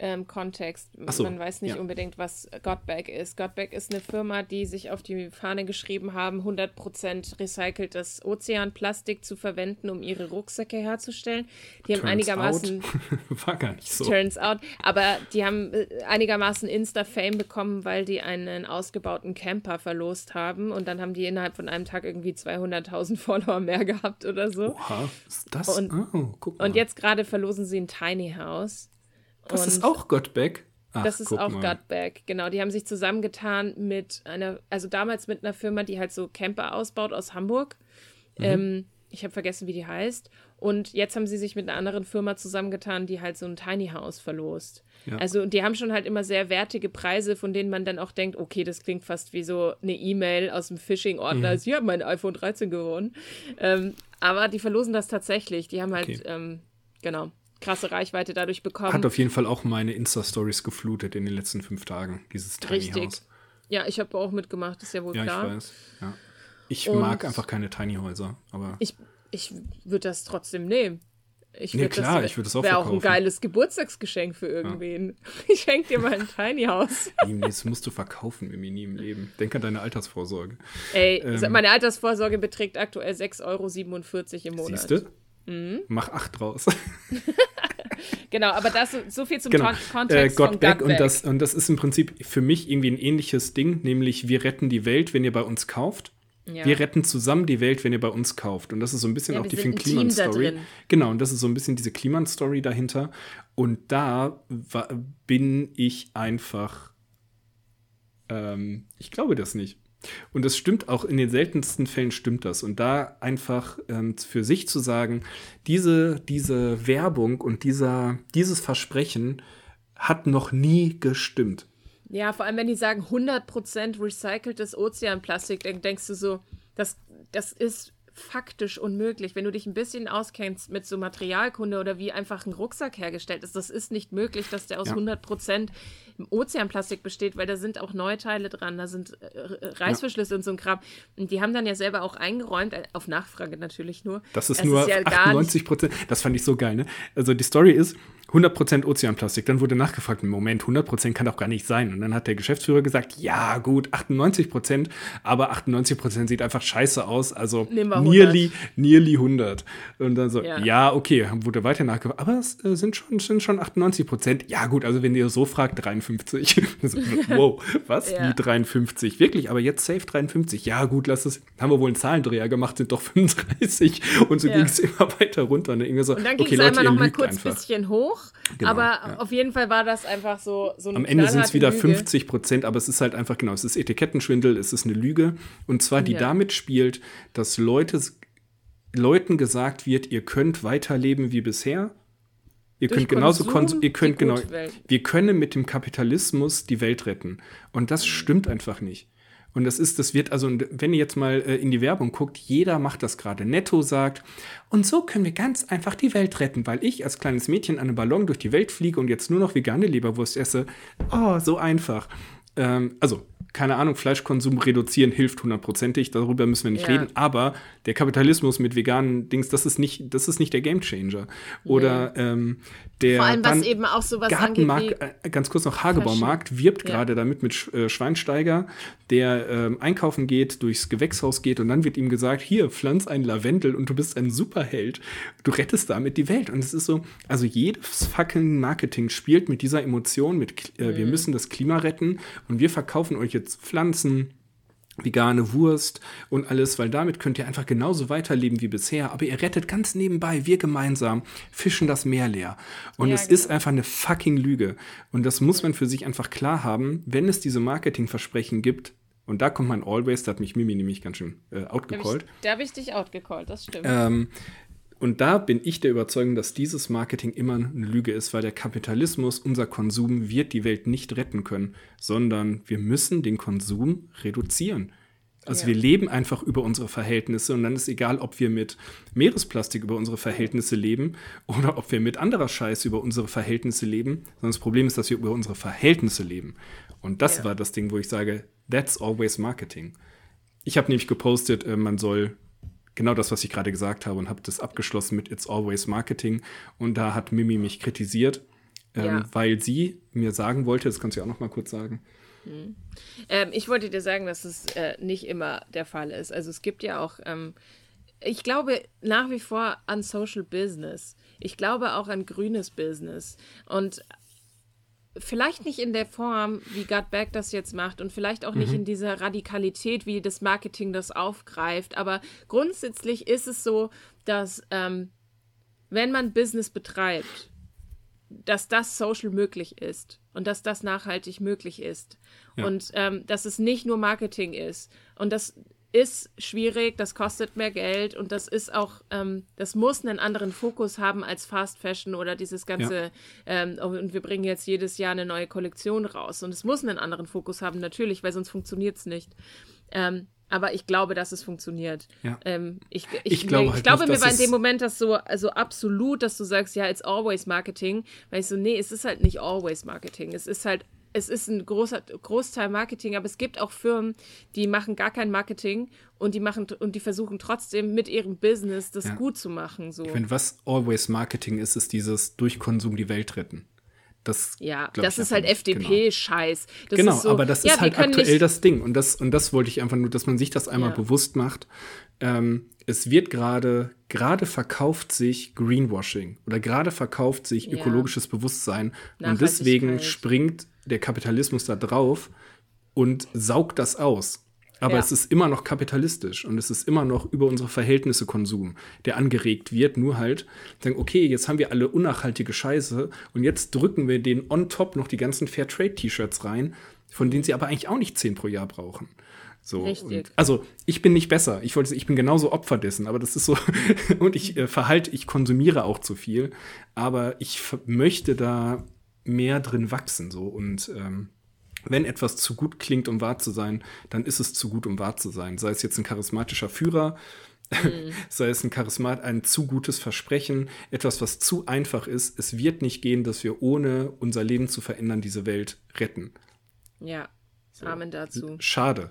ähm, Kontext. So, Man weiß nicht ja. unbedingt, was Godback ist. Godback ist eine Firma, die sich auf die Fahne geschrieben haben, 100% recyceltes Ozeanplastik zu verwenden, um ihre Rucksäcke herzustellen. Die haben einigermaßen. War gar nicht so. Turns out. Aber die haben äh, einigermaßen Insta-Fame bekommen, weil die einen ausgebauten Camper verlost haben. Und dann haben die innerhalb von einem Tag irgendwie 200.000 Follower mehr gehabt oder so. Oha, ist das? Und, oh, und jetzt gerade verlosen sie ein Tiny House. Das und ist auch. Ach, das ist auch Gutback, genau. Die haben sich zusammengetan mit einer, also damals mit einer Firma, die halt so Camper ausbaut aus Hamburg. Mhm. Ähm, ich habe vergessen, wie die heißt. Und jetzt haben sie sich mit einer anderen Firma zusammengetan, die halt so ein Tiny House verlost. Ja. Also die haben schon halt immer sehr wertige Preise, von denen man dann auch denkt, okay, das klingt fast wie so eine E-Mail aus dem Phishing-Ordner. Mhm. Sie haben mein iPhone 13 gewonnen. Ähm, aber die verlosen das tatsächlich. Die haben halt, okay. ähm, genau krasse Reichweite dadurch bekommen. Hat auf jeden Fall auch meine Insta-Stories geflutet in den letzten fünf Tagen, dieses Tiny Richtig. House. Ja, ich habe auch mitgemacht, ist ja wohl ja, klar. Ich weiß, ja. Ich Und mag einfach keine Tiny Häuser, aber. Ich, ich würde das trotzdem nehmen. Ich Nee, klar, das, ich würd das auch Wäre auch ein geiles Geburtstagsgeschenk für irgendwen. Ich schenke dir mal ein Tiny House. Nee, das musst du verkaufen, Mimi, nie im Leben. Denk an deine Altersvorsorge. Ey, Ähm. meine Altersvorsorge beträgt aktuell 6,47 Euro im Monat. Siehst du? Mhm. Mach acht draus. Genau, aber das so viel zum genau. Äh, Kontext Got von Back und das, und das ist im Prinzip für mich irgendwie ein ähnliches Ding, nämlich wir retten die Welt, wenn ihr bei uns kauft. Ja. Wir retten zusammen die Welt, wenn ihr bei uns kauft. Und das ist so ein bisschen Ja, auch die Finn ein Team Kliman da Story. drin. Genau, und das ist so ein bisschen diese Kliman Story dahinter. Und da bin ich einfach, ähm, ich glaube das nicht. Und das stimmt auch, in den seltensten Fällen stimmt das. Und da einfach ähm, für sich zu sagen, diese, diese Werbung und dieser, dieses Versprechen hat noch nie gestimmt. Ja, vor allem, wenn die sagen 100% recyceltes Ozeanplastik, dann denkst du so, das, das ist faktisch unmöglich. Wenn du dich ein bisschen auskennst mit so Materialkunde oder wie einfach ein Rucksack hergestellt ist, das ist nicht möglich, dass der aus Ja. 100% Ozeanplastik besteht, weil da sind auch Neuteile dran, da sind äh, Reißverschlüsse und so ein Kram. Und die haben dann ja selber auch eingeräumt, äh, auf Nachfrage natürlich nur. Das ist Es nur ja gar nicht 98 Prozent. Das fand ich so geil, ne? Also die Story ist 100 Prozent Ozeanplastik. Dann wurde nachgefragt, Moment, 100 Prozent kann doch gar nicht sein. Und dann hat der Geschäftsführer gesagt, ja gut, 98 Prozent, aber 98 Prozent sieht einfach scheiße aus. Also nearly, nearly 100. Und dann so, Ja. ja, okay, wurde weiter nachgefragt. Aber es äh, sind schon, sind schon 98 Prozent. Ja gut, also wenn ihr so fragt, 53. so, wow, was? Ja. Wie 53? Wirklich, aber jetzt safe 53. Ja gut, lass es. Haben wir wohl einen Zahlendreher gemacht, sind doch 35. Und so Ja. ging es immer weiter runter. Und dann irgendwie so, Und dann ging okay, es Leute, einmal noch mal kurz einfach. bisschen hoch. Genau, aber ja. auf jeden Fall war das einfach so, so eine Am Ende sind es wieder Lüge. 50 Prozent, aber es ist halt einfach, genau, es ist Etikettenschwindel, es ist eine Lüge. Und zwar, die Ja. damit spielt, dass Leute, Leuten gesagt wird, ihr könnt weiterleben wie bisher. Ihr Durch könnt genauso Konsum ihr könnt genau, Welt. wir können mit dem Kapitalismus die Welt retten. Und das stimmt einfach nicht. Und das ist, das wird, also, wenn ihr jetzt mal äh, in die Werbung guckt, jeder macht das gerade. Netto sagt, und so können wir ganz einfach die Welt retten, weil ich als kleines Mädchen an einem Ballon durch die Welt fliege und jetzt nur noch vegane Leberwurst esse. Oh, so einfach. Ähm, also, keine Ahnung, Fleischkonsum reduzieren hilft hundertprozentig, darüber müssen wir nicht Ja. reden, aber der Kapitalismus mit veganen Dings, das ist nicht, das ist nicht der Gamechanger. Oder ähm, der Vor allem, was eben auch sowas angeht Gartenmarkt, wie äh, ganz kurz noch, Hagebaumarkt wirbt Ja. gerade damit mit äh, Schweinsteiger, der ähm, einkaufen geht, durchs Gewächshaus geht und dann wird ihm gesagt, hier, pflanz ein Lavendel und du bist ein Superheld. Du rettest damit die Welt. Und es ist so, also jedes fucking Marketing spielt mit dieser Emotion, mit äh, wir Mhm. müssen das Klima retten und wir verkaufen euch jetzt Pflanzen, vegane Wurst und alles, weil damit könnt ihr einfach genauso weiterleben wie bisher. Aber ihr rettet ganz nebenbei, wir gemeinsam, fischen das Meer leer. Und Ja, es genau. ist einfach eine fucking Lüge. Und das muss man für sich einfach klar haben, wenn es diese Marketingversprechen gibt. Und da kommt mein Always, da hat mich Mimi nämlich ganz schön äh, Da hab outgecallt. ich, da habe ich dich outgecallt, das stimmt. Ähm, und da bin ich der Überzeugung, dass dieses Marketing immer eine Lüge ist, weil der Kapitalismus, unser Konsum, wird die Welt nicht retten können, sondern wir müssen den Konsum reduzieren. Also Ja. wir leben einfach über unsere Verhältnisse und dann ist egal, ob wir mit Meeresplastik über unsere Verhältnisse leben oder ob wir mit anderer Scheiß über unsere Verhältnisse leben, sondern das Problem ist, dass wir über unsere Verhältnisse leben. Und das Ja. war das Ding, wo ich sage, that's always marketing. Ich habe nämlich gepostet, äh, man soll genau das, was ich gerade gesagt habe, und habe das abgeschlossen mit It's Always Marketing. Und da hat Mimi mich kritisiert, ähm, Ja. weil sie mir sagen wollte, das kannst du ja auch noch mal kurz sagen. Ähm, ich wollte dir sagen, dass es äh, nicht immer der Fall ist. Also es gibt ja auch, ähm, ich glaube nach wie vor an Social Business. Ich glaube auch an grünes Business. Und vielleicht nicht in der Form, wie Gut Back das jetzt macht und vielleicht auch nicht in dieser Radikalität, wie das Marketing das aufgreift. Aber grundsätzlich ist es so, dass ähm, wenn man Business betreibt, dass das social möglich ist und dass das nachhaltig möglich ist Ja. und ähm, dass es nicht nur Marketing ist und das ist schwierig, das kostet mehr Geld und das ist auch, ähm, das muss einen anderen Fokus haben als Fast Fashion oder dieses ganze, ähm, und wir bringen jetzt jedes Jahr eine neue Kollektion raus und es muss einen anderen Fokus haben, natürlich, weil sonst funktioniert es nicht. Ähm, aber ich glaube, dass es funktioniert. Ja. Ähm, ich, ich, Ich glaube mir, halt ich glaube nicht, mir war in dem Moment das so also absolut, dass du sagst, ja, it's always Marketing, weil ich so, nee, es ist halt nicht always Marketing. Es ist halt es ist ein großer Großteil Marketing, aber es gibt auch Firmen, die machen gar kein Marketing und die machen und die versuchen trotzdem mit ihrem Business das ja. gut zu machen. So. Ich finde, was always Marketing ist, ist dieses durch Konsum die Welt retten. Das, ja, das ist halt FDP-Scheiß. Genau, genau so, aber das ja, ist halt aktuell das Ding. Und das, und das wollte ich einfach nur, dass man sich das einmal ja. bewusst macht. Ähm, es wird gerade, gerade verkauft sich Greenwashing oder gerade verkauft sich ökologisches Bewusstsein. Und deswegen springt der Kapitalismus da drauf und saugt das aus. Aber ja. es ist immer noch kapitalistisch und es ist immer noch über unsere Verhältnisse Konsum, der angeregt wird. Nur halt sagen, okay, jetzt haben wir alle unnachhaltige Scheiße und jetzt drücken wir den on top noch die ganzen Fairtrade-T-Shirts rein, von denen sie aber eigentlich auch nicht zehn pro Jahr brauchen. So, Richtig. Und, also ich bin nicht besser. Ich wollte, ich bin genauso Opfer dessen, aber das ist so. und ich äh, verhalte, ich konsumiere auch zu viel, aber ich möchte da mehr drin wachsen so und ähm, wenn etwas zu gut klingt, um wahr zu sein, dann ist es zu gut, um wahr zu sein. Sei es jetzt ein charismatischer Führer, mhm. sei es ein Charismat, ein zu gutes Versprechen, etwas, was zu einfach ist. Es wird nicht gehen, dass wir ohne unser Leben zu verändern diese Welt retten. Ja, so. Amen dazu. Schade.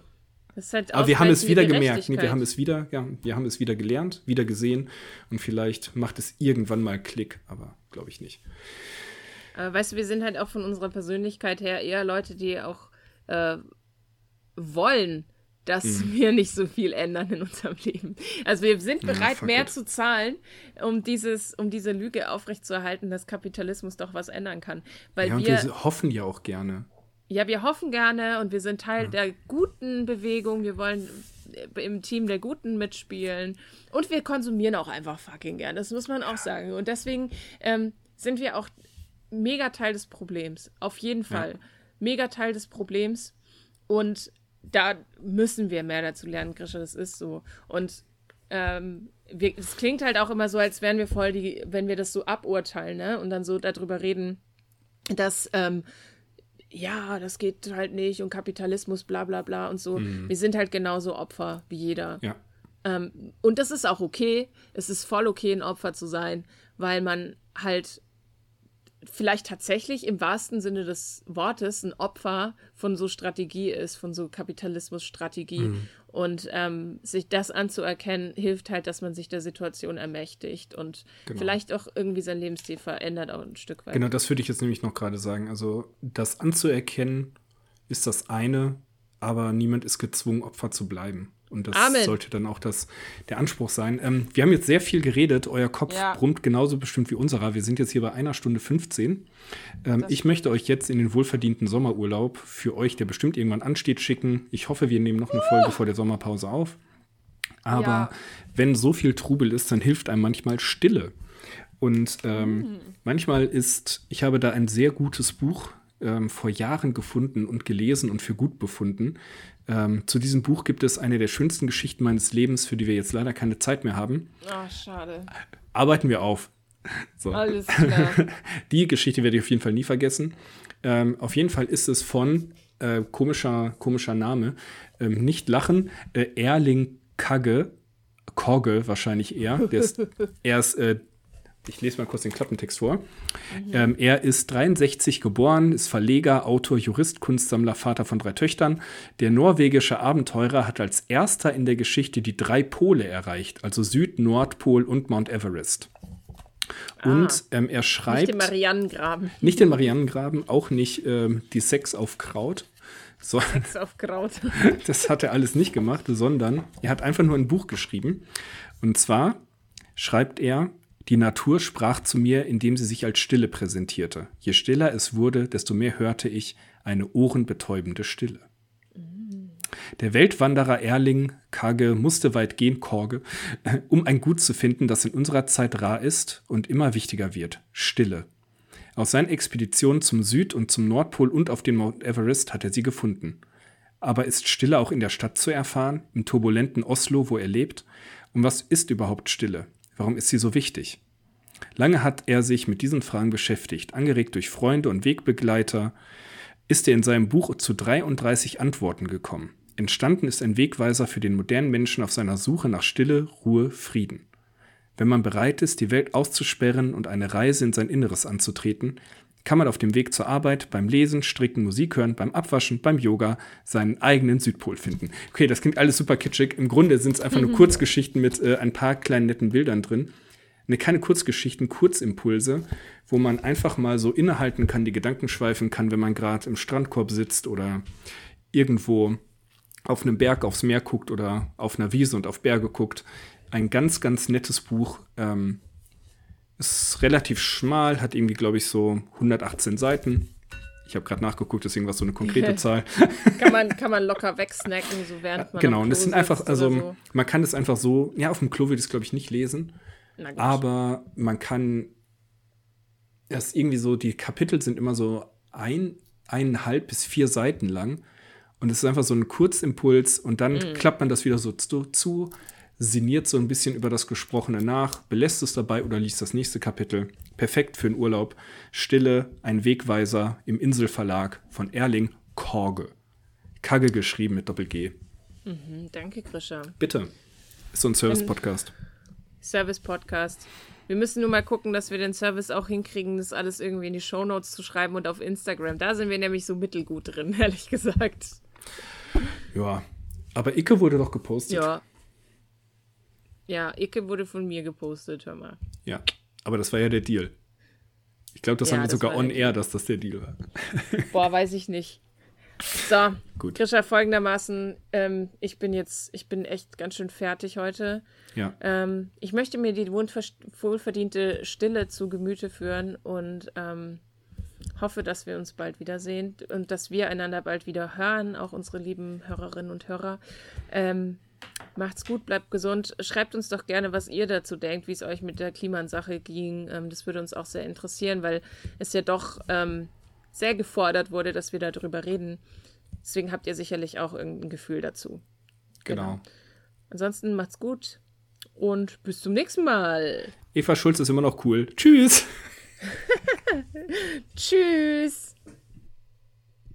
Halt Aber wir haben es wieder gemerkt, nee, wir haben es wieder, ja, wir haben es wieder gelernt, wieder gesehen und vielleicht macht es irgendwann mal Klick, aber glaube ich nicht. Aber weißt du, wir sind halt auch von unserer Persönlichkeit her eher Leute, die auch äh, wollen, dass mhm. wir nicht so viel ändern in unserem Leben. Also wir sind bereit, ja, mehr it. zu zahlen, um dieses, um diese Lüge aufrechtzuerhalten, dass Kapitalismus doch was ändern kann. Weil ja, und wir, wir hoffen ja auch gerne. Ja, wir hoffen gerne und wir sind Teil ja. der guten Bewegung. Wir wollen im Team der Guten mitspielen. Und wir konsumieren auch einfach fucking gern. Das muss man auch sagen. Und deswegen ähm, sind wir auch mega Teil des Problems. Auf jeden Fall. Ja. Mega Teil des Problems. Und da müssen wir mehr dazu lernen, Grisha, das ist so. Und ähm, wir, es klingt halt auch immer so, als wären wir voll die, wenn wir das so aburteilen, ne? Und dann so darüber reden, dass, ähm, ja, das geht halt nicht und Kapitalismus, bla bla bla und so. Mhm. Wir sind halt genauso Opfer wie jeder. Ja. Ähm, und das ist auch okay. Es ist voll okay, ein Opfer zu sein, weil man halt vielleicht tatsächlich im wahrsten Sinne des Wortes ein Opfer von so Strategie ist, von so Kapitalismusstrategie. Mhm. Und ähm, sich das anzuerkennen, hilft halt, dass man sich der Situation ermächtigt und genau. vielleicht auch irgendwie sein Lebensstil verändert, auch ein Stück weit. Genau, das würde ich jetzt nämlich noch gerade sagen. Also das anzuerkennen ist das eine, aber niemand ist gezwungen, Opfer zu bleiben. Und das Amen. sollte dann auch das, der Anspruch sein. Ähm, wir haben jetzt sehr viel geredet. Euer Kopf ja. brummt genauso bestimmt wie unserer. Wir sind jetzt hier bei einer Stunde 15. Ähm, ich möchte euch jetzt in den wohlverdienten Sommerurlaub für euch, der bestimmt irgendwann ansteht, schicken. Ich hoffe, wir nehmen noch eine Folge uh. vor der Sommerpause auf. Aber ja. wenn so viel Trubel ist, dann hilft einem manchmal Stille. Und ähm, mhm. manchmal ist, ich habe da ein sehr gutes Buch ähm, vor Jahren gefunden und gelesen und für gut befunden. Ähm, zu diesem Buch gibt es eine der schönsten Geschichten meines Lebens, für die wir jetzt leider keine Zeit mehr haben. Ach, schade. Arbeiten wir auf. So. Alles klar. die Geschichte werde ich auf jeden Fall nie vergessen. Ähm, auf jeden Fall ist es von äh, komischer, komischer Name, ähm, nicht lachen, äh, Erling Kagge, Kogge wahrscheinlich eher. Ist, er ist äh, ich lese mal kurz den Klappentext vor. Mhm. Ähm, er ist 63 geboren, ist Verleger, Autor, Jurist, Kunstsammler, Vater von drei Töchtern. Der norwegische Abenteurer hat als erster in der Geschichte die drei Pole erreicht, also Süd-, Nordpol und Mount Everest. Und ah, ähm, er schreibt. Nicht den Marianengraben. Nicht den Marianengraben, auch nicht ähm, die Sex auf Kraut. So, Sex auf Kraut. das hat er alles nicht gemacht, sondern er hat einfach nur ein Buch geschrieben. Und zwar schreibt er, die Natur sprach zu mir, indem sie sich als Stille präsentierte. Je stiller es wurde, desto mehr hörte ich eine ohrenbetäubende Stille. Der Weltwanderer Erling Kage musste weit gehen, Korge, um ein Gut zu finden, das in unserer Zeit rar ist und immer wichtiger wird. Stille. Aus seinen Expeditionen zum Süd- und zum Nordpol und auf den Mount Everest hat er sie gefunden. Aber ist Stille auch in der Stadt zu erfahren, im turbulenten Oslo, wo er lebt? Und was ist überhaupt Stille? Warum ist sie so wichtig? Lange hat er sich mit diesen Fragen beschäftigt. Angeregt durch Freunde und Wegbegleiter ist er in seinem Buch zu 33 Antworten gekommen. Entstanden ist ein Wegweiser für den modernen Menschen auf seiner Suche nach Stille, Ruhe, Frieden. Wenn man bereit ist, die Welt auszusperren und eine Reise in sein Inneres anzutreten, kann man auf dem Weg zur Arbeit, beim Lesen, Stricken, Musik hören, beim Abwaschen, beim Yoga seinen eigenen Südpol finden. Okay, das klingt alles super kitschig. Im Grunde sind es einfach nur Kurzgeschichten mit äh, ein paar kleinen netten Bildern drin. Ne, keine Kurzgeschichten, Kurzimpulse, wo man einfach mal so innehalten kann, die Gedanken schweifen kann, wenn man gerade im Strandkorb sitzt oder irgendwo auf einem Berg aufs Meer guckt oder auf einer Wiese und auf Berge guckt. Ein ganz, ganz nettes Buch. Ähm, ist relativ schmal, hat irgendwie, glaube ich, so 118 Seiten. Ich habe gerade nachgeguckt, deswegen war es so eine konkrete Zahl. kann, man, kann man locker wegsnacken, so während man. Genau, und es sind einfach, also so. man kann es einfach so, ja, auf dem Klo würde ich es, glaube ich, nicht lesen. Aber man kann das irgendwie so, die Kapitel sind immer so ein, eineinhalb bis vier Seiten lang. Und es ist einfach so ein Kurzimpuls und dann mm. klappt man das wieder so zu, zu sinniert so ein bisschen über das Gesprochene nach, belässt es dabei oder liest das nächste Kapitel. Perfekt für einen Urlaub. Stille, ein Wegweiser im Inselverlag von Erling Korge. Kagge geschrieben mit Doppel-G. Mhm, danke, Grisha. Bitte. Ist so ein Service-Podcast. Service-Podcast. Wir müssen nur mal gucken, dass wir den Service auch hinkriegen, das alles irgendwie in die Shownotes zu schreiben und auf Instagram. Da sind wir nämlich so mittelgut drin, ehrlich gesagt. Ja, aber Icke wurde doch gepostet. Ja, ja, Icke wurde von mir gepostet, hör mal. Ja, aber das war ja der Deal. Ich glaube, das ja, haben wir sogar on air, dass das der Deal war. Boah, weiß ich nicht. So, gut. Grisha, folgendermaßen, ähm, ich bin jetzt, ich bin echt ganz schön fertig heute. Ja. Ähm, ich möchte mir die wohlverdiente Stille zu Gemüte führen und ähm, hoffe, dass wir uns bald wiedersehen und dass wir einander bald wieder hören, auch unsere lieben Hörerinnen und Hörer. Ähm, Macht's gut, bleibt gesund. Schreibt uns doch gerne, was ihr dazu denkt, wie es euch mit der Klimasache ging. Ähm, das würde uns auch sehr interessieren, weil es ja doch ähm, sehr gefordert wurde, dass wir darüber reden. Deswegen habt ihr sicherlich auch irgendein Gefühl dazu. Genau. genau. Ansonsten macht's gut und bis zum nächsten Mal. Eva Schulz ist immer noch cool. Tschüss. Tschüss.